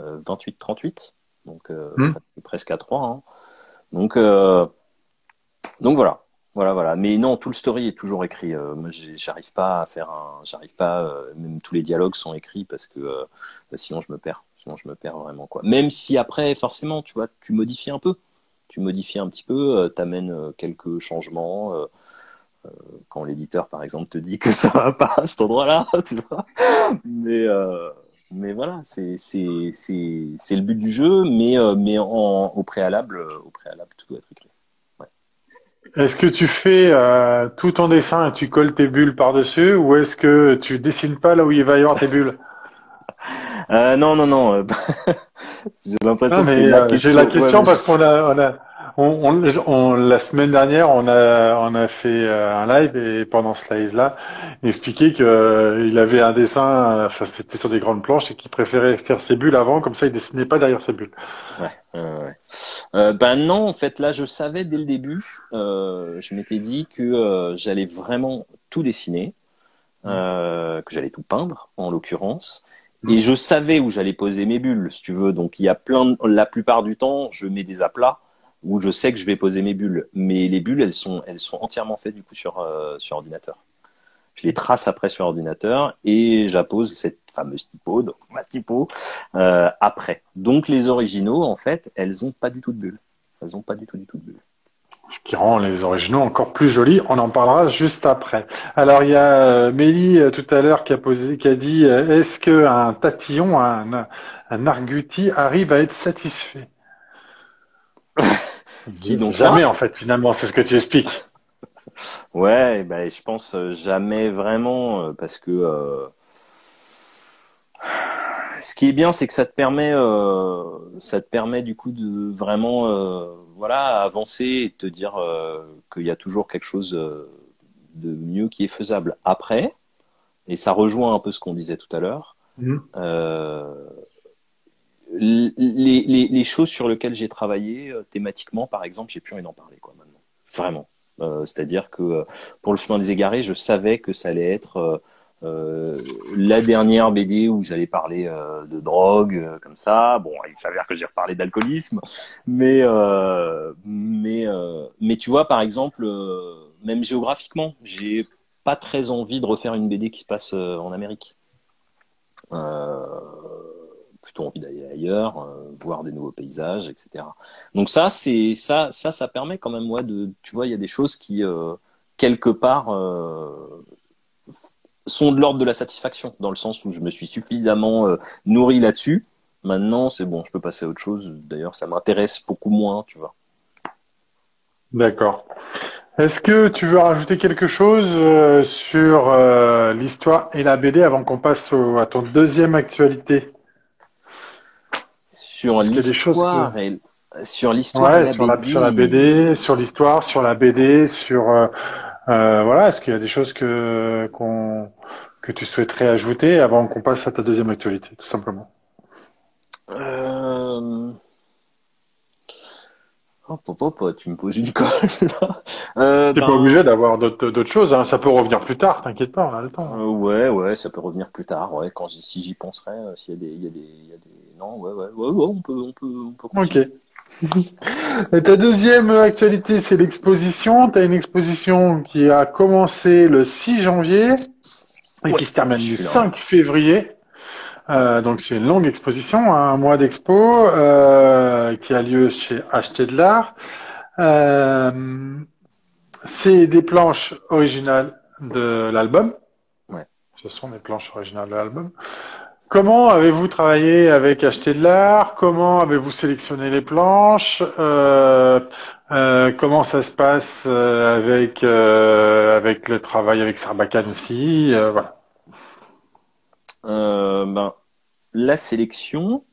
Speaker 2: en 28-38, donc mmh. presque à 3. Hein. Donc donc voilà. Voilà, voilà. Mais non, tout le story est toujours écrit. Euh, moi, j'arrive pas à faire un, j'arrive pas. Euh, même tous les dialogues sont écrits parce que euh, sinon je me perds. Sinon je me perds vraiment quoi. Même si après, forcément, tu vois, tu modifies un peu. Tu modifies un petit peu, t'amènes quelques changements. quand l'éditeur, par exemple, te dit que ça va pas à cet endroit-là, tu vois. Mais mais voilà, c'est le but du jeu, mais mais au préalable, au préalable, tout doit être écrit.
Speaker 1: Est-ce que tu fais euh, tout ton dessin et tu colles tes bulles par-dessus ou est-ce que tu dessines pas là où il va y avoir tes bulles?
Speaker 2: Euh, Non, non, non.
Speaker 1: j'ai l'impression que c'est la question. J'ai la question parce qu'on a, on a, on, la semaine dernière, on a, on a fait euh, un live et pendant ce live-là, il expliquait qu'il euh, avait un dessin, enfin c'était sur des grandes planches et qu'il préférait faire ses bulles avant, comme ça il dessinait pas derrière ses bulles.
Speaker 2: Ouais, ouais. Euh, ben non, en fait là je savais dès le début, euh, je m'étais dit que j'allais vraiment tout dessiner, que j'allais tout peindre en l'occurrence. Et je savais où j'allais poser mes bulles, si tu veux. Donc il y a plein, la plupart du temps, je mets des aplats où je sais que je vais poser mes bulles. Mais les bulles, elles sont, entièrement faites du coup sur, euh, sur ordinateur. Je les trace après sur ordinateur et j'appose cette fameuse typo, donc ma typo, euh, après. Donc les originaux, en fait, elles ont pas du tout de bulles. Elles ont pas du tout de bulles.
Speaker 1: Ce qui rend les originaux encore plus jolis. On en parlera juste après. Alors il y a euh, Mélie tout à l'heure qui a posé, qui a dit est-ce que un tatillon, un, un arguti arrive à être satisfait?
Speaker 2: Qui donc
Speaker 1: Jamais en fait finalement, c'est ce que tu expliques.
Speaker 2: Ouais, ben, je pense euh, jamais vraiment euh, parce que euh, ce qui est bien, c'est que ça te permet, ça te permet du coup de vraiment, voilà, avancer et te dire qu'il y a toujours quelque chose de mieux qui est faisable. Après, et ça rejoint un peu ce qu'on disait tout à l'heure.
Speaker 1: Mmh.
Speaker 2: Les, les, les, choses sur lesquelles j'ai travaillé thématiquement, par exemple, j'ai plus envie d'en parler, quoi, maintenant. Vraiment. Euh, c'est-à-dire que euh, pour le chemin des égarés, je savais que ça allait être euh, la dernière BD où j'allais parler de drogue comme ça. Bon, il s'avère que j'ai reparlé d'alcoolisme, mais mais mais tu vois, par exemple, même géographiquement, j'ai pas très envie de refaire une BD qui se passe en Amérique. Euh, plutôt envie d'aller ailleurs, euh, voir des nouveaux paysages, etc. Donc ça, c'est ça, ça, ça permet quand même, moi, de, tu vois, il y a des choses qui euh, quelque part euh, sont de l'ordre de la satisfaction, dans le sens où je me suis suffisamment nourri là-dessus. Maintenant, c'est bon, je peux passer à autre chose. D'ailleurs, ça m'intéresse beaucoup moins, tu vois.
Speaker 1: D'accord. Est-ce que tu veux rajouter quelque chose sur l'histoire et la BD avant qu'on passe à ton deuxième actualité?
Speaker 2: Sur l'histoire sur l'histoire
Speaker 1: ouais, sur, la, sur la BD, sur l'histoire, sur la BD, sur euh, euh, voilà, est-ce qu'il y a des choses que qu'on que tu souhaiterais ajouter avant qu'on passe à ta deuxième actualité, tout simplement?
Speaker 2: Euh... Oh, tu me poses une colle là.
Speaker 1: Euh, T'es pas ben obligé d'avoir d'autres choses, hein. ça peut revenir plus tard, t'inquiète pas, on a le temps.
Speaker 2: Euh, ouais, ouais, ça peut revenir plus tard, ouais, quand si j'y penserai, euh, s'il y a des, il y a des, il y a des non, ouais, ouais, ouais, on peut, on peut, on peut
Speaker 1: Ok. Et ta deuxième actualité, c'est l'exposition. Tu as une exposition qui a commencé le 6 janvier et qui se termine le 5 février. Euh, donc c'est une longue exposition, hein, un mois d'expo euh, qui a lieu chez Acheter de l'art. Euh, c'est des planches originales de l'album.
Speaker 2: Ouais.
Speaker 1: Ce sont des planches originales de l'album. Comment avez-vous travaillé avec Acheter de l'art? Comment avez-vous sélectionné les planches? Euh, euh, Comment ça se passe euh, avec avec le travail avec Sarbacane aussi? Voilà.
Speaker 2: ben, la sélection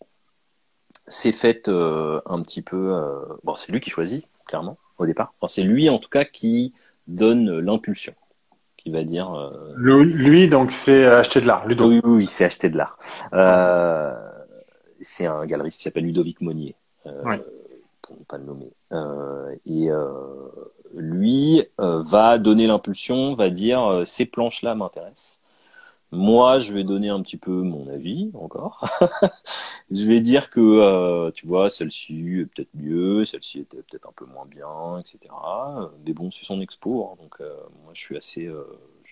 Speaker 2: s'est faite un petit peu. bon, c'est lui qui choisit clairement au départ. C'est lui en tout cas qui donne l'impulsion qui va dire. Euh,
Speaker 1: lui, donc, c'est acheter de l'art.
Speaker 2: Ludo. Oui, oui, c'est acheter de l'art. Euh, c'est un galeriste qui s'appelle Ludovic Monnier. Euh,
Speaker 1: oui.
Speaker 2: Pour ne pas le nommer. Euh, et lui va donner l'impulsion, va dire ces planches-là m'intéressent. Moi, je vais donner un petit peu mon avis encore. je vais dire que, euh, tu vois, celle-ci est peut-être mieux, celle-ci était peut-être un peu moins bien, etc. Mais bon, c'est son expo, hein, donc euh, moi, je suis assez, euh,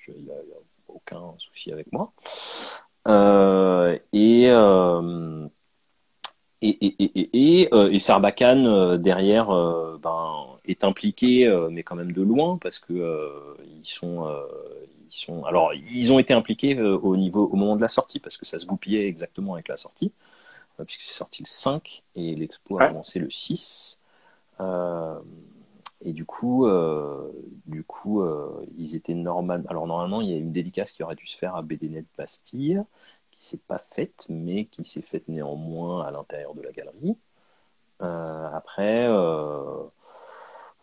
Speaker 2: il n'y a, aucun souci avec moi. et et, et, et, et, et Sarbacane derrière ben, est impliqué, mais quand même de loin, parce que ils sont sont, alors ils ont été impliqués euh, au niveau, au moment de la sortie parce que ça se goupillait exactement avec la sortie, euh, puisque c'est sorti le 5 et l'expo a commencé le 6. Euh, et du coup, du coup, ils étaient normal. Alors normalement, il y a une dédicace qui aurait dû se faire à BDNet Bastille, qui s'est pas faite, mais qui s'est faite néanmoins à l'intérieur de la galerie. après,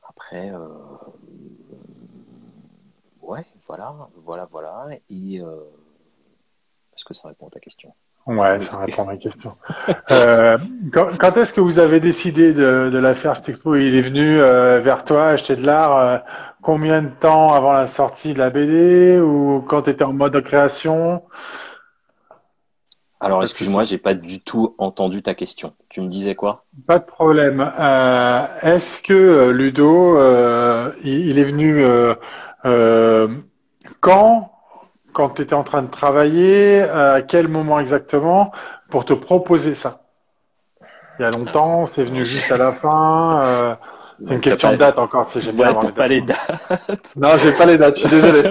Speaker 2: après, ouais, voilà, voilà, voilà. Et euh, est-ce que ça répond à ta question?
Speaker 1: Ouais, ça répond à ma question. Euh, quand, quand est-ce que vous avez décidé de, de la faire cette expo? Il est venu euh, vers toi acheter de l'art euh, combien de temps avant la sortie de la BD ou quand tu étais en mode de création?
Speaker 2: Alors, excuse-moi, j'ai pas du tout entendu ta question. Tu me disais quoi?
Speaker 1: Pas de problème. Est-ce que Ludo, il, il est venu euh, quand quand tu étais en train de travailler, à quel moment exactement, pour te proposer ça? Il y a longtemps, c'est venu juste à la fin. Euh, c'est une question de date encore, si j'aime bien
Speaker 2: Ouais,
Speaker 1: avoir les
Speaker 2: pas les
Speaker 1: dates. Non, j'ai pas les dates, je suis désolé.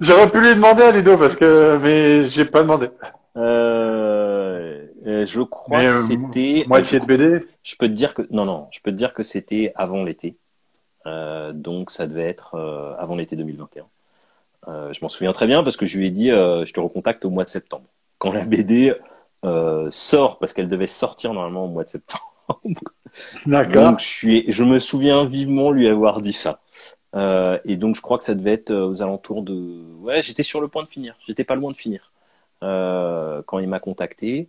Speaker 1: J'aurais pu lui demander à Ludo parce que, mais j'ai pas demandé.
Speaker 2: Euh, euh, je crois
Speaker 1: Mais,
Speaker 2: que
Speaker 1: euh,
Speaker 2: c'était.
Speaker 1: Moitié
Speaker 2: je,
Speaker 1: de BD.
Speaker 2: je peux te dire que non, non, je peux te dire que c'était avant l'été. Euh, donc ça devait être euh, avant l'été 2021. Euh, je m'en souviens très bien parce que je lui ai dit, je te recontacte au mois de septembre, quand la BD sort, parce qu'elle devait sortir normalement au mois de septembre.
Speaker 1: D'accord.
Speaker 2: Donc je suis, je me souviens vivement lui avoir dit ça. Euh, et donc je crois que ça devait être aux alentours de, ouais, j'étais sur le point de finir, j'étais pas loin de finir euh, quand il m'a contacté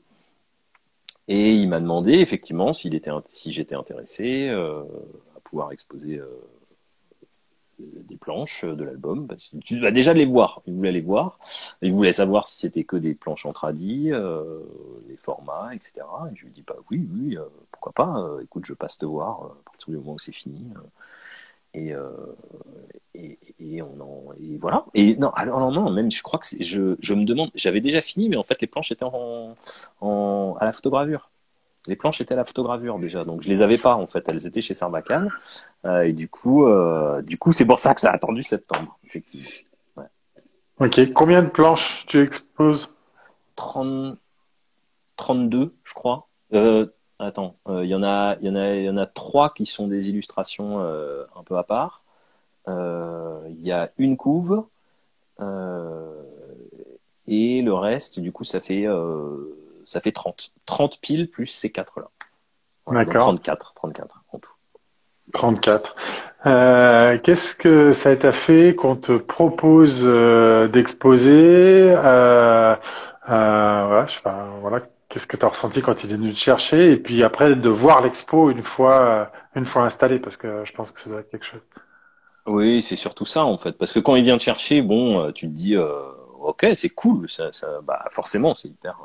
Speaker 2: et il m'a demandé effectivement s'il était, si j'étais intéressé euh, pouvoir exposer euh, des planches de l'album. Bah, tu vas déjà les voir. Il voulait les voir. Il voulait savoir si c'était que des planches en tradi, euh, les formats, etc. Et je lui dis bah oui, oui, euh, pourquoi pas. euh, écoute, je passe te voir euh, à partir du moment où c'est fini. euh, et, euh, voilà. Et non, alors non, même je crois que je, me demande, j'avais déjà fini, mais en fait les planches étaient en, en à la photogravure. Les planches étaient à la photogravure déjà, donc je les avais pas en fait. Elles étaient chez Sarbacane. Euh, et du coup, euh, du coup, c'est pour ça que ça a attendu septembre, effectivement.
Speaker 1: Ok. Combien de planches tu exposes?
Speaker 2: 30, 32, je crois. Euh, attends, euh, il y en a, il y en a, il y en a trois qui sont des illustrations euh, un peu à part. Euh, Il y a une couve euh, et le reste, du coup, ça fait, euh, ça fait 30. 30 piles plus ces quatre là. Voilà, donc
Speaker 1: D'accord.
Speaker 2: 34, 34 en tout.
Speaker 1: 34. Euh, qu'est-ce que ça t'a fait qu'on te propose euh, d'exposer euh, euh, voilà, voilà, qu'est-ce que tu as ressenti quand il est venu te chercher et puis après de voir l'expo une fois euh, une fois installé parce que je pense que ça doit être quelque chose.
Speaker 2: Oui, c'est surtout ça en fait, parce que quand il vient te chercher, bon, euh, tu te dis, ok, c'est cool, ça, ça, bah forcément, c'est hyper,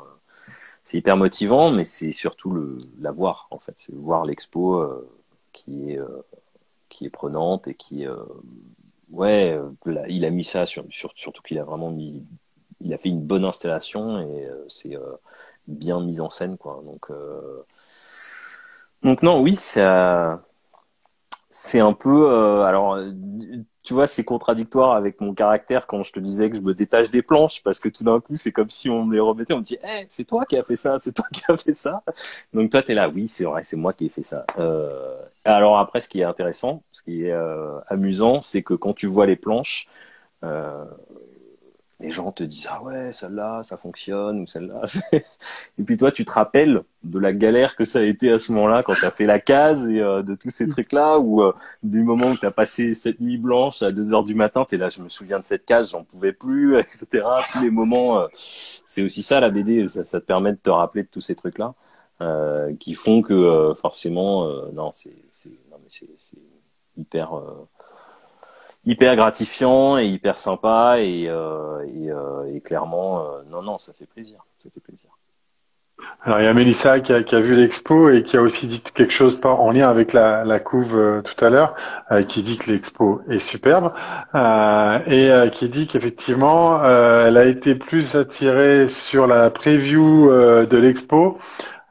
Speaker 2: c'est hyper motivant, mais c'est surtout le la voir en fait, c'est voir l'expo euh, qui est euh, qui est prenante et qui, euh, ouais, euh, il a mis ça sur, sur- surtout qu'il a vraiment mis, il a fait une bonne installation et euh, c'est euh, bien mis en scène quoi, donc donc non, oui, ça. C'est un peu, euh, alors, euh, tu vois, c'est contradictoire avec mon caractère quand je te disais que je me détache des planches, parce que tout d'un coup, c'est comme si on me les remettait, on me dit, hey, c'est toi qui as fait ça, c'est toi qui as fait ça. Donc toi, t'es là, oui, c'est vrai, c'est moi qui ai fait ça. Euh, alors après, ce qui est intéressant, ce qui est euh, amusant, c'est que quand tu vois les planches, euh, les gens te disent, ah ouais, celle-là, ça fonctionne, ou celle-là. Et puis toi, tu te rappelles de la galère que ça a été à ce moment-là quand tu as fait la case et euh, de tous ces trucs-là, ou euh, du moment où tu as passé cette nuit blanche à 2 heures du matin, tu es là, je me souviens de cette case, j'en pouvais plus, etc. Tous les moments, euh, c'est aussi ça la BD, ça, ça te permet de te rappeler de tous ces trucs-là, qui font que forcément, non, c'est hyper... hyper gratifiant et hyper sympa et, euh, euh, clairement euh, non non ça fait plaisir ça fait plaisir.
Speaker 1: Alors il y a Mélissa qui a, vu l'expo et qui a aussi dit quelque chose en lien avec la, couve tout à l'heure, qui dit que l'expo est superbe et qui dit qu'effectivement elle a été plus attirée sur la preview de l'expo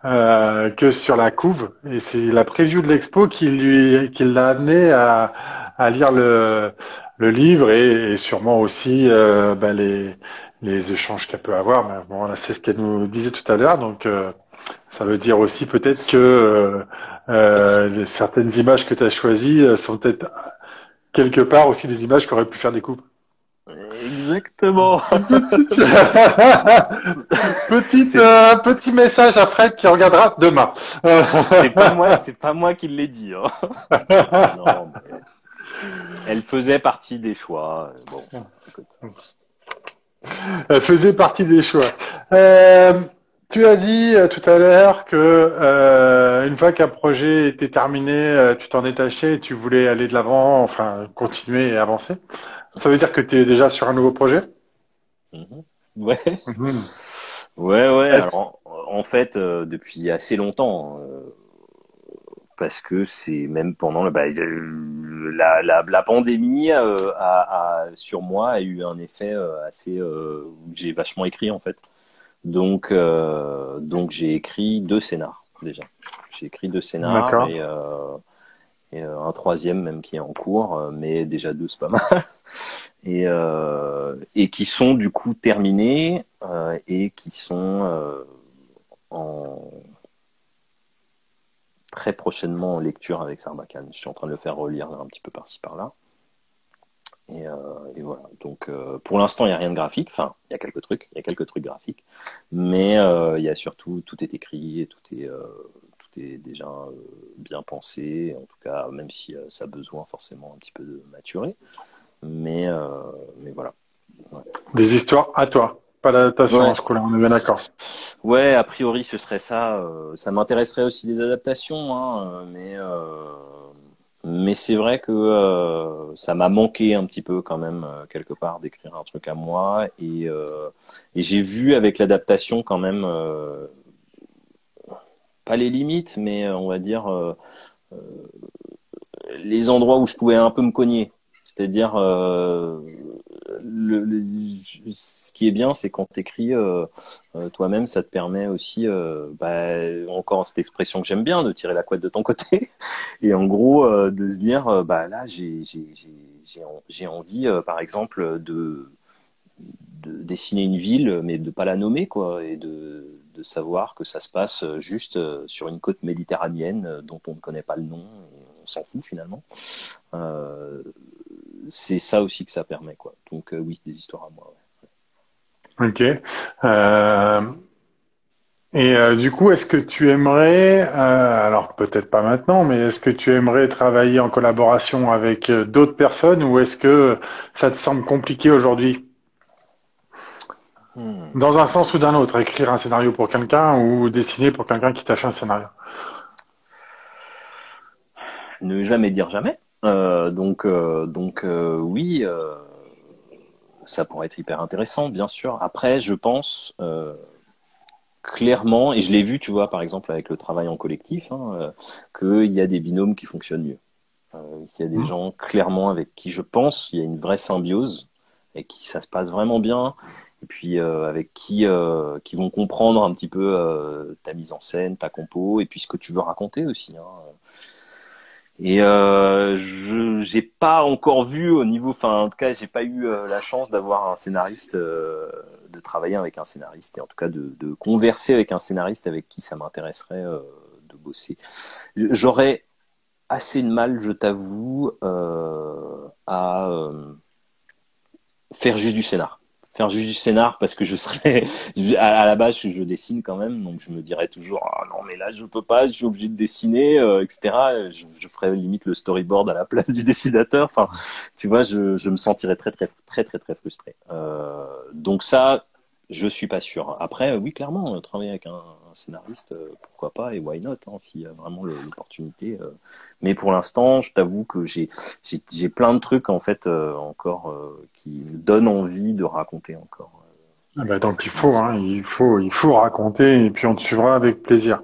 Speaker 1: que sur la couve. Et c'est la preview de l'expo qui lui qui l'a amené à, à lire le, le livre et, et sûrement aussi euh, bah, les les échanges qu'elle peut avoir. Mais bon, là, c'est ce qu'elle nous disait tout à l'heure. Donc, euh, ça veut dire aussi peut-être que euh, euh, certaines images que tu as choisies euh, sont peut-être quelque part aussi des images qui auraient pu faire des coupes.
Speaker 2: exactement
Speaker 1: Petite, euh, petit message à Fred qui regardera demain.
Speaker 2: c'est pas moi c'est pas moi qui l'ai dit hein. non, mais elle faisait partie des choix bon écoute.
Speaker 1: Elle faisait partie des choix. Euh, Tu as dit euh, tout à l'heure que euh, une fois qu'un projet était terminé, tu t'en détachais et tu voulais aller de l'avant, enfin continuer et avancer. Ça veut dire que tu es déjà sur un nouveau projet?
Speaker 2: Mhm. Ouais. Ouais, ouais. Alors, en fait, euh, depuis assez longtemps, parce que c'est même pendant le, bah, la, la, la pandémie euh, a, a- sur moi a eu un effet euh, assez euh, j'ai vachement écrit en fait. Donc, euh, donc j'ai écrit deux scénars déjà. J'ai écrit deux scénars et, euh, et euh, un troisième même qui est en cours, mais déjà deux c'est pas mal. Et, euh, et qui sont du coup terminés euh, et qui sont euh, en très prochainement en lecture avec Sarbacane. Je suis en train de le faire relire un petit peu par-ci par-là. Et, euh, voilà. Donc euh, pour l'instant, il n'y a rien de graphique. Enfin, il y a quelques trucs, il y a quelques trucs graphiques, mais euh, il y a surtout tout est écrit et tout est tout est déjà bien pensé. En tout cas, même si ça a besoin forcément un petit peu de maturer. Mais mais voilà.
Speaker 1: Des histoires à toi, pas l'adaptation
Speaker 2: Ouais.
Speaker 1: en scolaire, on est bien d'accord.
Speaker 2: Ouais, a priori, ce serait ça. euh, ça m'intéresserait aussi des adaptations, hein, euh, mais euh, mais c'est vrai que euh, ça m'a manqué un petit peu quand même quelque part d'écrire un truc à moi et euh, et j'ai vu avec l'adaptation quand même pas les limites, mais on va dire les endroits où je pouvais un peu me cogner. C'est-à-dire, euh, ce qui est bien, c'est quand tu écris toi-même, ça te permet aussi, euh, bah, encore cette expression que j'aime bien, de tirer la couette de ton côté. Et en gros, euh, de se dire, euh, bah là, j'ai j'ai- j'ai- j'ai en- j'ai envie, euh, par exemple, de, de dessiner une ville, mais de pas la nommer, quoi, et de, de savoir que ça se passe juste euh, sur une côte méditerranéenne euh, dont on ne connaît pas le nom, on s'en fout finalement. Euh, c'est ça aussi que ça permet, quoi. Donc euh, oui, des histoires à moi. ouais.
Speaker 1: Ok. Euh, et euh, du coup, est-ce que tu aimerais, alors peut-être pas maintenant, mais est-ce que tu aimerais travailler en collaboration avec d'autres personnes ou est-ce que ça te semble compliqué aujourd'hui,
Speaker 2: Hmm.
Speaker 1: dans un sens ou d'un autre, écrire un scénario pour quelqu'un ou dessiner pour quelqu'un qui t'a fait un scénario?
Speaker 2: Ne jamais dire jamais. Euh, donc, euh, donc euh, oui, ça pourrait être hyper intéressant, bien sûr. Après, je pense clairement, et je l'ai vu, tu vois, par exemple avec le travail en collectif, hein, qu'il y a des binômes qui fonctionnent mieux. Il y a des
Speaker 1: Mhm.
Speaker 2: gens clairement avec qui je pense il y a une vraie symbiose et qui ça se passe vraiment bien. Et puis euh, avec qui euh, qui vont comprendre un petit peu euh, ta mise en scène, ta compo, et puis ce que tu veux raconter aussi. Hein. Et euh, je j'ai pas encore vu au niveau, enfin en tout cas j'ai pas eu euh, la chance d'avoir un scénariste, euh, de travailler avec un scénariste et en tout cas de, de converser avec un scénariste avec qui ça m'intéresserait euh, de bosser. J'aurais assez de mal, je t'avoue, euh, à faire juste du scénar. Faire juste du scénar parce que je serais à, la base je, dessine quand même donc je me dirais toujours ah non mais là je peux pas je suis obligé de dessiner euh, etc je, je ferais limite le storyboard à la place du dessinateur. Enfin tu vois je, je me sentirais très très très très très frustré. Euh, donc ça je suis pas sûr. Après oui clairement euh, travailler avec un scénariste euh, pourquoi pas et why not hein, s'il y a vraiment l'opportunité euh. mais pour l'instant je t'avoue que j'ai j'ai plein de trucs en fait euh, encore qui me donnent envie de raconter encore.
Speaker 1: Ah bah donc il faut, hein, il faut, il faut raconter et puis on te suivra avec plaisir.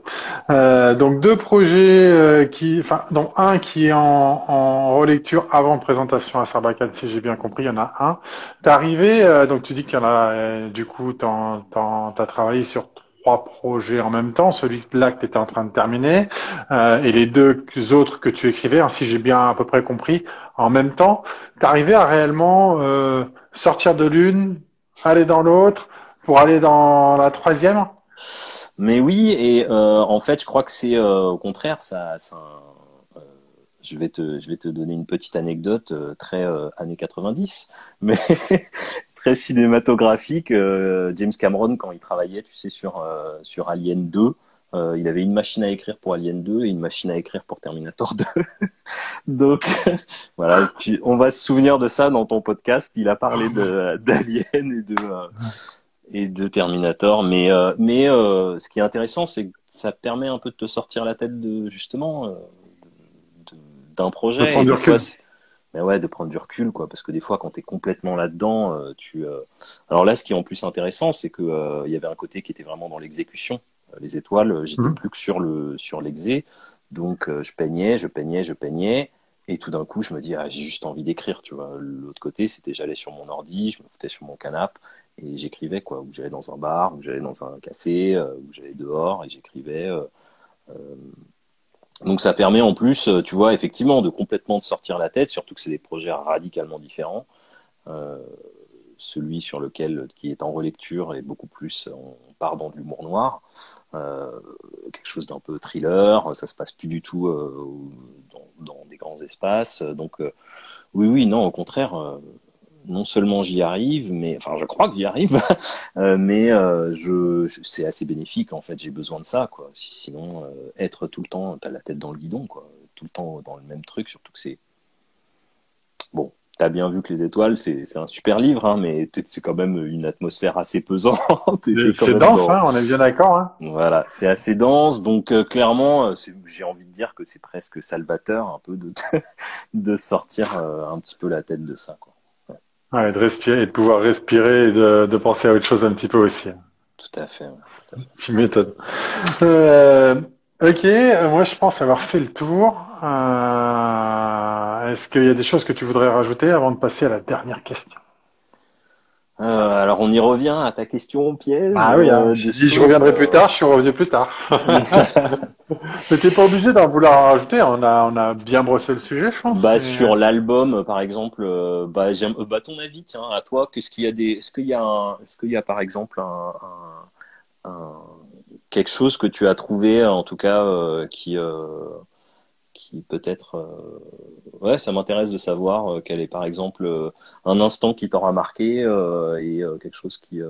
Speaker 1: Donc deux projets qui, enfin, dont un qui est en, en relecture avant présentation à Sarbacane, si j'ai bien compris, il y en a un. T'es arrivé, donc tu dis qu'il y en a, du coup, t'as travaillé sur trois projets en même temps, celui-là que tu étais en train de terminer, euh, et les deux autres que tu écrivais, hein, si j'ai bien à peu près compris, en même temps. T'es arrivé à réellement euh, sortir de l'une, aller dans l'autre, pour aller dans la troisième?
Speaker 2: Mais oui, et euh, en fait, je crois que c'est au contraire, ça, je vais te, je vais te donner une petite anecdote très euh, années 90, mais très cinématographique. Euh, James Cameron, quand il travaillait, tu sais, sur euh, sur Alien 2, euh, il avait une machine à écrire pour Alien 2 et une machine à écrire pour Terminator 2. Donc voilà, on va se souvenir de ça dans ton podcast. Il a parlé d'Alien et de euh, et de Terminator. Mais, euh, mais ce qui est intéressant, c'est que ça permet un peu de te sortir la tête de justement d'un projet. Et des fois, mais ouais, de prendre du recul, quoi. Parce que des fois, quand tu es complètement là-dedans, euh, tu. euh, Alors là, ce qui est en plus intéressant, c'est que euh, il y avait un côté qui était vraiment dans l'exécution. Euh, Les étoiles, j'étais
Speaker 1: Mhm.
Speaker 2: plus que sur le sur l'exé. Donc je peignais, je peignais, je peignais. Et tout d'un coup, je me dis, ah, j'ai juste envie d'écrire, tu vois. L'autre côté, c'était j'allais sur mon ordi, je me foutais sur mon canapé et j'écrivais, quoi. Ou j'allais dans un bar, ou j'allais dans un café, ou j'allais dehors et j'écrivais. Euh, euh, Donc ça permet en plus, euh, tu vois, effectivement, de complètement de sortir la tête, surtout que c'est des projets radicalement différents. Euh, celui sur lequel qui est en relecture est beaucoup plus, on part dans de l'humour noir, euh, quelque chose d'un peu thriller. Ça se passe plus du tout euh, dans, dans des grands espaces. Donc euh, oui, oui, non, au contraire. Non seulement j'y arrive, mais enfin je crois que j'y arrive, euh, mais euh, je, c'est assez bénéfique en fait. J'ai besoin de ça quoi. Si- Sinon, euh, être tout le temps, t'as la tête dans le guidon quoi, tout le temps dans le même truc, surtout que c'est bon. T'as bien vu que les étoiles, c'est c'est un super livre, hein, mais c'est quand même une atmosphère assez pesante.
Speaker 1: C'est dense,
Speaker 2: dans-
Speaker 1: hein, on est bien d'accord. Hein.
Speaker 2: voilà, c'est assez dense, donc euh, clairement, j'ai envie de dire que c'est presque salvateur un peu de de sortir euh, un petit peu la tête de ça, quoi.
Speaker 1: Ouais, de respirer, et de pouvoir respirer et de, de penser à autre chose un petit peu aussi.
Speaker 2: Tout à fait. ouais.
Speaker 1: Tu m'étonnes. Euh, ok, euh, moi je pense avoir fait le tour. Euh, est-ce qu'il y a des choses que tu voudrais rajouter avant de passer à la dernière question?
Speaker 2: Euh, alors on y revient à ta question piège.
Speaker 1: Ah oui, hein,
Speaker 2: euh,
Speaker 1: je reviendrai
Speaker 2: euh,
Speaker 1: plus tard, je suis revenu plus tard. Mais t'es pas obligé d'en vouloir rajouter, on a, on a bien brossé le sujet, je pense.
Speaker 2: Bah sur l'album par exemple, bah j'aime, bah ton avis tiens à toi, qu'est-ce qu'il y a des, est-ce qu'il y a un, est-ce qu'il y a par exemple un, un, un- quelque chose que tu as trouvé en tout cas euh, qui euh, qui peut-être euh, ouais ça m'intéresse de savoir euh, quel est par exemple euh, un instant qui t'aura marqué et quelque chose qui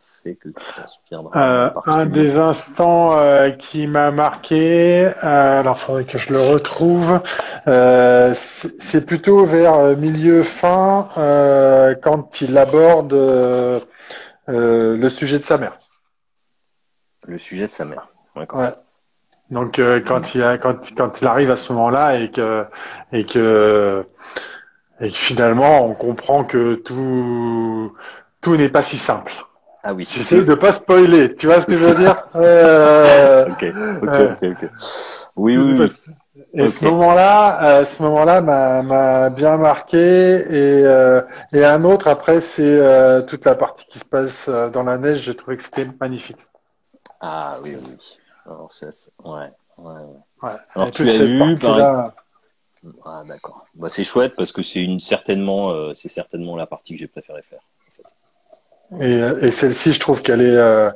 Speaker 2: fait que tu t'en souviendras en
Speaker 1: un des instants qui m'a marqué, alors faudrait que je le retrouve, c'est plutôt vers milieu fin quand il aborde le sujet de sa mère.
Speaker 2: le sujet de sa mère d'accord
Speaker 1: Ouais. Donc euh, quand il a, quand quand il arrive à ce moment-là et que et que et que finalement on comprend que tout tout n'est pas si simple.
Speaker 2: ah oui
Speaker 1: J'essaie de pas spoiler, tu vois ce que je veux dire? Euh,
Speaker 2: ok ok
Speaker 1: Euh,
Speaker 2: ok oui oui, oui.
Speaker 1: Et ce moment-là, euh, ce moment-là m'a bien marqué et euh, et un autre après c'est toute la partie qui se passe dans la neige. J'ai trouvé que c'était magnifique.
Speaker 2: Ah oui, oui. Alors, ça, ouais, ouais, ouais. Alors, tu as vu, par
Speaker 1: partie-là,
Speaker 2: Ah, d'accord. Bah, c'est chouette parce que c'est une certainement, euh, c'est certainement la partie que j'ai préféré faire. en fait.
Speaker 1: Et, euh, et celle-ci, je trouve qu'elle est, euh,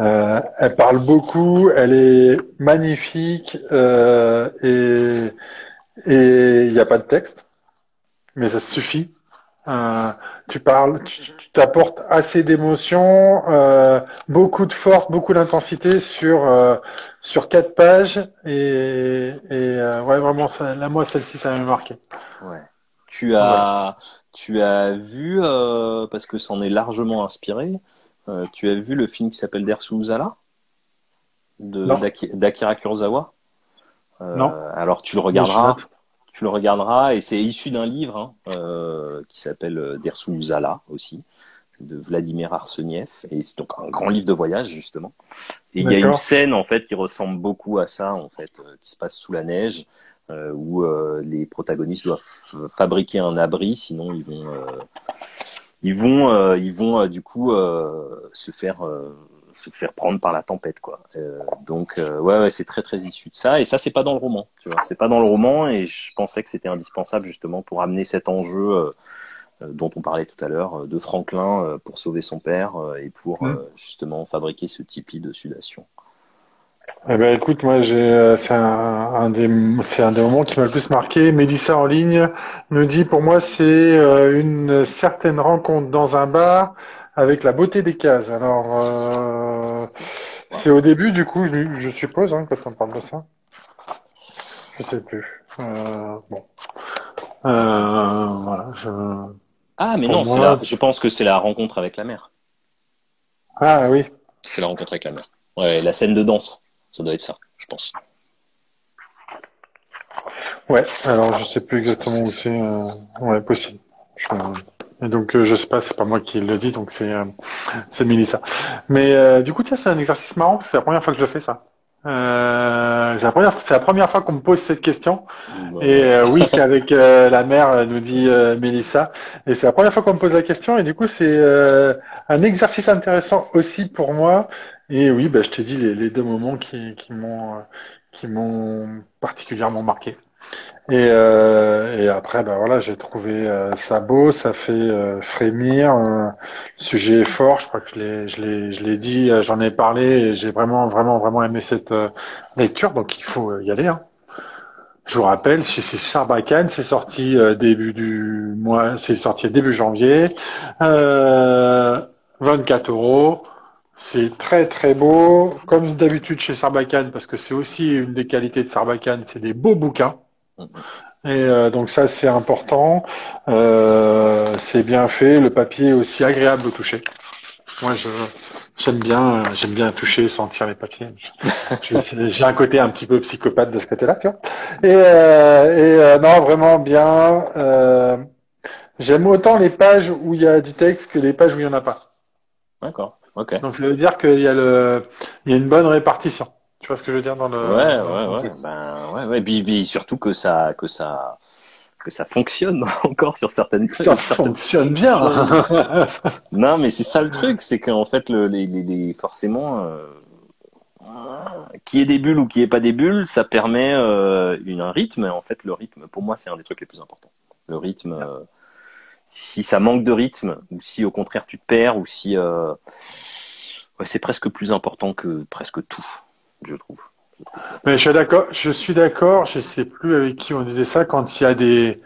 Speaker 1: euh, elle parle beaucoup, elle est magnifique euh, et et il n'y a pas de texte, mais ça suffit. Tu parles, tu t'apportes assez d'émotion, euh, beaucoup de force, beaucoup d'intensité sur euh, sur quatre pages et et euh, ouais vraiment ça, là moi celle-ci ça m'a marqué.
Speaker 2: Ouais. Tu as, tu as vu, euh, parce que c'en est largement inspiré, euh, tu as vu le film qui s'appelle Dersu Uzala de d'Akira Kurosawa? Euh,
Speaker 1: Non.
Speaker 2: Alors tu le regarderas. Tu le regarderas et c'est issu d'un livre hein, euh, qui s'appelle euh, Dersu Uzala aussi de Vladimir Arseniev et c'est donc un grand livre de voyage justement. Et il y a une scène en fait qui ressemble beaucoup à ça en fait euh, qui se passe sous la neige euh, où euh, les protagonistes doivent fabriquer un abri sinon ils vont euh, ils vont euh, ils vont euh, du coup euh, se faire euh, se faire prendre par la tempête quoi. Euh, donc euh, ouais, ouais c'est très très issu de ça et ça c'est pas dans le roman, tu vois, c'est pas dans le roman et je pensais que c'était indispensable justement pour amener cet enjeu euh, dont on parlait tout à l'heure de Franklin pour sauver son père et pour
Speaker 1: Mm.
Speaker 2: justement fabriquer ce tipi de sudation.
Speaker 1: Eh ben, écoute, moi, j'ai, c'est un, un des, c'est un des moments qui m'a le plus marqué. Mélissa en ligne nous dit, pour moi, c'est une certaine rencontre dans un bar avec la beauté des cases. Alors, euh, c'est au début, du coup, je, je suppose, hein, quand on parle de ça. Je sais plus. Euh, bon. Euh, voilà, je...
Speaker 2: Ah mais
Speaker 1: Pour
Speaker 2: non, c'est
Speaker 1: moi-
Speaker 2: la, je pense que c'est la rencontre avec la mère.
Speaker 1: Ah oui.
Speaker 2: C'est la rencontre avec la mer. Ouais, la scène de danse, ça doit être ça, je pense.
Speaker 1: Ouais, alors je sais plus exactement où c'est. Euh... Ouais, possible. Je... Et donc euh, je sais pas, c'est pas moi qui le dis, donc c'est euh, c'est Mélissa. Mais euh, du coup, tiens, c'est un exercice marrant, c'est la première fois que je fais ça. Euh, c'est la première, c'est la première fois qu'on me pose cette question. Et euh, oui, c'est avec euh, la mère, nous dit Mélissa. Et c'est la première fois qu'on me pose la question. Et du coup, c'est un exercice intéressant aussi pour moi. Et oui, bah, je t'ai dit les, les, deux moments qui, qui m'ont qui m'ont particulièrement marqué. Et, euh, et après, ben voilà, j'ai trouvé euh, ça beau, ça fait euh, frémir. le sujet est fort, je crois que je l'ai, dit, j'en ai parlé, j'ai vraiment, vraiment, vraiment aimé cette lecture. Donc il faut y aller. Hein. Je vous rappelle, chez Sarbacane, c'est sorti début du mois, c'est sorti début janvier, 24 euros. C'est très très beau, comme d'habitude chez Sarbacane, parce que c'est aussi une des qualités de Sarbacane, c'est des beaux bouquins. Et euh, donc ça c'est important, euh, c'est bien fait, le papier est aussi agréable au toucher. Moi je j'aime bien j'aime bien toucher, sentir les papiers. J'ai un côté un petit peu psychopathe de ce côté-là, tu vois. Et, euh, et non vraiment bien. j'aime autant les pages où il y a du texte que les pages où il y en a pas.
Speaker 2: D'accord. Ok.
Speaker 1: Donc ça veut dire qu'il y a le il y a une bonne répartition. Vois ce que je veux dire dans le.
Speaker 2: Ouais, ouais, ouais. Ben, ouais, ouais. Puis, puis, surtout que ça, que ça, que ça fonctionne encore sur certaines.
Speaker 1: Ça fonctionne bien.
Speaker 2: non, mais c'est ça le truc, c'est qu'en fait, le, les, les, les, forcément, euh, qui est des bulles ou qui est pas des bulles, ça permet euh, une, un rythme. En fait, le rythme, pour moi, c'est un des trucs les plus importants. Le rythme. Euh, si ça manque de rythme, ou si au contraire tu te perds, ou si euh, ouais, c'est presque plus important que presque tout je trouve.
Speaker 1: Mais je suis d'accord, je suis d'accord, je sais plus avec qui on disait ça, quand il y a des,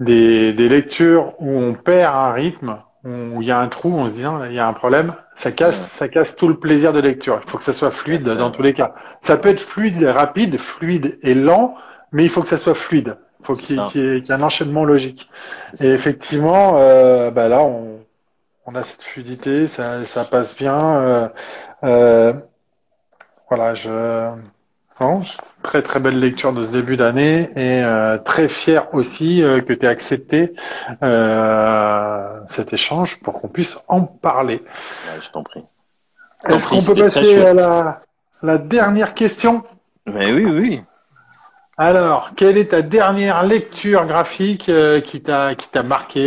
Speaker 1: des, des lectures où on perd un rythme, où il y a un trou, on se dit non, il y a un problème, ça casse, ça casse tout le plaisir de lecture. Il faut que ça soit fluide dans tous les cas. Ça peut être fluide et rapide, fluide et lent, mais il faut que ça soit fluide. Il faut qu'il y, ait un enchaînement logique. Et effectivement, euh, bah là, on, on a cette fluidité, ça, ça passe bien. Euh, euh, voilà, je très très belle lecture de ce début d'année et euh, très fier aussi euh, que tu aies accepté euh, cet échange pour qu'on puisse en parler.
Speaker 2: je t'en prie.
Speaker 1: Est-ce qu'on peut passer à la, la, dernière question?
Speaker 2: Mais oui, oui.
Speaker 1: Alors, quelle est ta dernière lecture graphique qui t'a qui t'a marqué,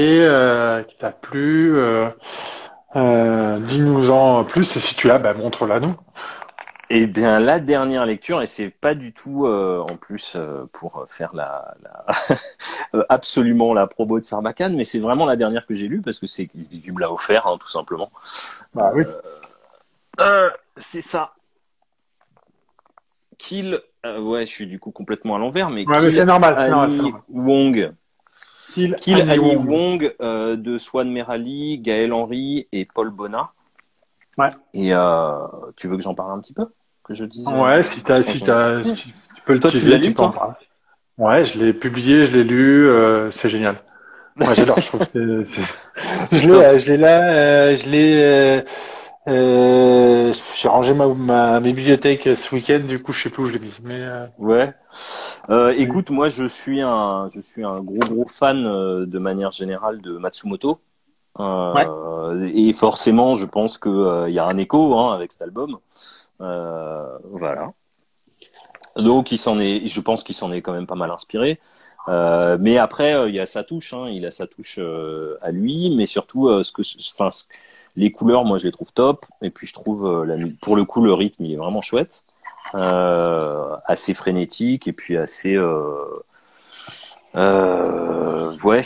Speaker 1: qui t'a plu Dis-nous-en plus et si tu l'as, bah, montre-la nous.
Speaker 2: Eh bien, la dernière lecture, et c'est pas du tout euh, en plus euh, pour faire la, la euh, absolument la promo de Sarbacane, mais c'est vraiment la dernière que j'ai lue parce que c'est du me l'a offert, hein, tout simplement.
Speaker 1: Bah oui.
Speaker 2: c'est ça. Kill. ouais, je suis du coup complètement à l'envers, mais.
Speaker 1: Ouais, mais c'est normal, normal,
Speaker 2: Wong. Kill, Kill Annie, Wong, de Swan Merali, Gaël Henry et Paul Bonnat.
Speaker 1: Ouais.
Speaker 2: Et euh, tu veux que j'en parle un petit peu? Que je
Speaker 1: Ouais, si, as, si, as, si tu peux le
Speaker 2: toi, tu l'as lu, toi
Speaker 1: Ouais, je l'ai publié, je l'ai lu, euh, c'est génial. Moi, j'adore. je trouve que c'est, je l'ai, je l'ai là, euh, je l'ai. Euh, j'ai rangé ma, ma, bibliothèque ce week-end, du coup, je sais plus où je l'ai mis. Mais euh...
Speaker 2: ouais. Euh, écoute, moi, je suis un, je suis un gros gros fan de manière générale de Matsumoto. Euh, et forcément, je pense qu'il euh, y a un écho hein, avec cet album. Euh, voilà. Donc, il s'en est, je pense qu'il s'en est quand même pas mal inspiré. Euh, mais après, il y a sa touche, hein, il a sa touche à lui, mais surtout, ce que, enfin, les couleurs, moi, je les trouve top. Et puis, je trouve, pour le coup, le rythme, il est vraiment chouette, assez frénétique et puis assez, ouais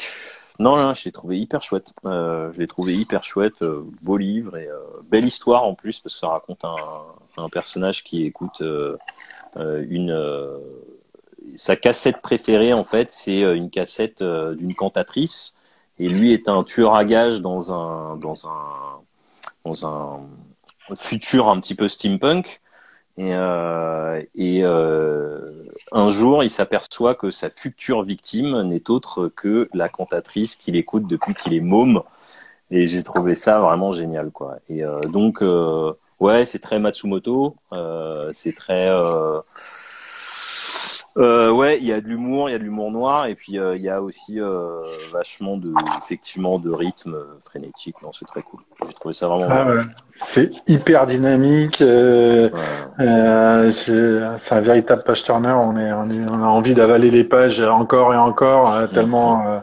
Speaker 2: non, non, je l'ai trouvé hyper chouette. Euh, je l'ai trouvé hyper chouette, euh, beau livre et euh, belle histoire en plus parce que ça raconte un, un personnage qui écoute euh, euh, une sa cassette préférée en fait, c'est une cassette d'une cantatrice et lui est un tueur à gages dans un dans un dans un futur un petit peu steampunk et, euh, et euh, un jour, il s'aperçoit que sa future victime n'est autre que la cantatrice qu'il écoute depuis qu'il est môme. Et j'ai trouvé ça vraiment génial, quoi. Et donc, ouais, c'est très Matsumoto. c'est très euh, ouais, il y a de l'humour, il y a de l'humour noir, et puis euh, il y a aussi euh, vachement de, effectivement, de rythme frénétique. Non, c'est très cool. J'ai trouvé ça vraiment.
Speaker 1: Ah, ouais. C'est hyper dynamique. Euh, ouais. c'est un véritable page turner. On, est, on, est, on a envie d'avaler les pages encore et encore, hein, tellement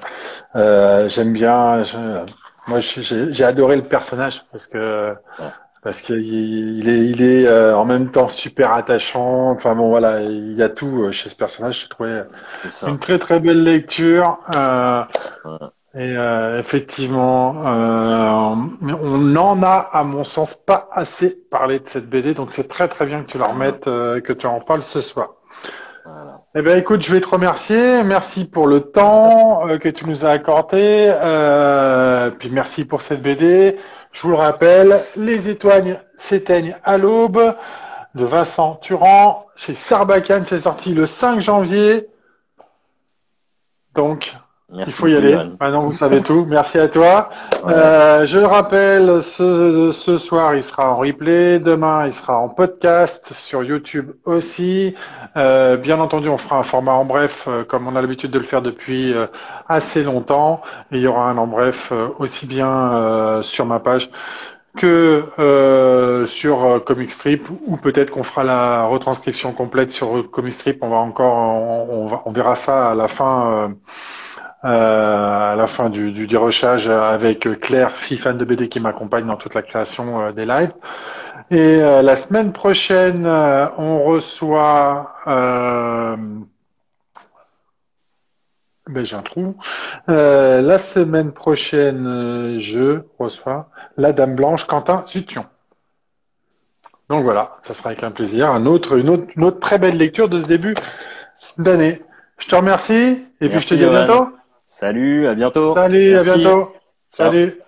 Speaker 1: j'aime bien. Je, moi, j'ai adoré le personnage parce que parce qu'il est, il est euh, en même temps super attachant. Enfin bon, voilà, il y a tout euh, chez ce personnage. J'ai trouvé une très très belle lecture. Euh, Et euh, effectivement, on n'en a, à mon sens, pas assez parlé de cette BD. Donc c'est très très bien que tu la remettes, que tu en parles ce soir. Voilà. Eh ben, écoute, je vais te remercier. Merci pour le temps que tu nous as accordé. puis merci pour cette BD. Je vous le rappelle, Les étoiles s'éteignent à l'aube de Vincent Turan chez Sarbacane. C'est sorti le 5 janvier. Donc, il faut y aller. Maintenant, vous savez tout. Merci à toi. Euh, je le rappelle, ce, ce, soir, il sera en replay. Demain, il sera en podcast sur YouTube aussi. Euh, bien entendu, on fera un format en bref, euh, comme on a l'habitude de le faire depuis euh, assez longtemps. Et il y aura un en bref euh, aussi bien sur ma page que euh, sur Comic Strip ou peut-être qu'on fera la retranscription complète sur Comic Strip. On va encore, on, on, on verra ça à la fin euh, à la fin du, du dérochage avec Claire, fille fan de BD qui m'accompagne dans toute la création euh, des lives. Et euh, la semaine prochaine, on reçoit ben j'ai un trou. la semaine prochaine, je reçois la Dame Blanche Quentin Zution. Donc voilà, ça sera avec un plaisir. Un autre, une, autre, une autre très belle lecture de ce début d'année. Je te remercie et puis je te dis à bientôt.
Speaker 2: Salut, à bientôt.
Speaker 1: Salut, à bientôt. Salut.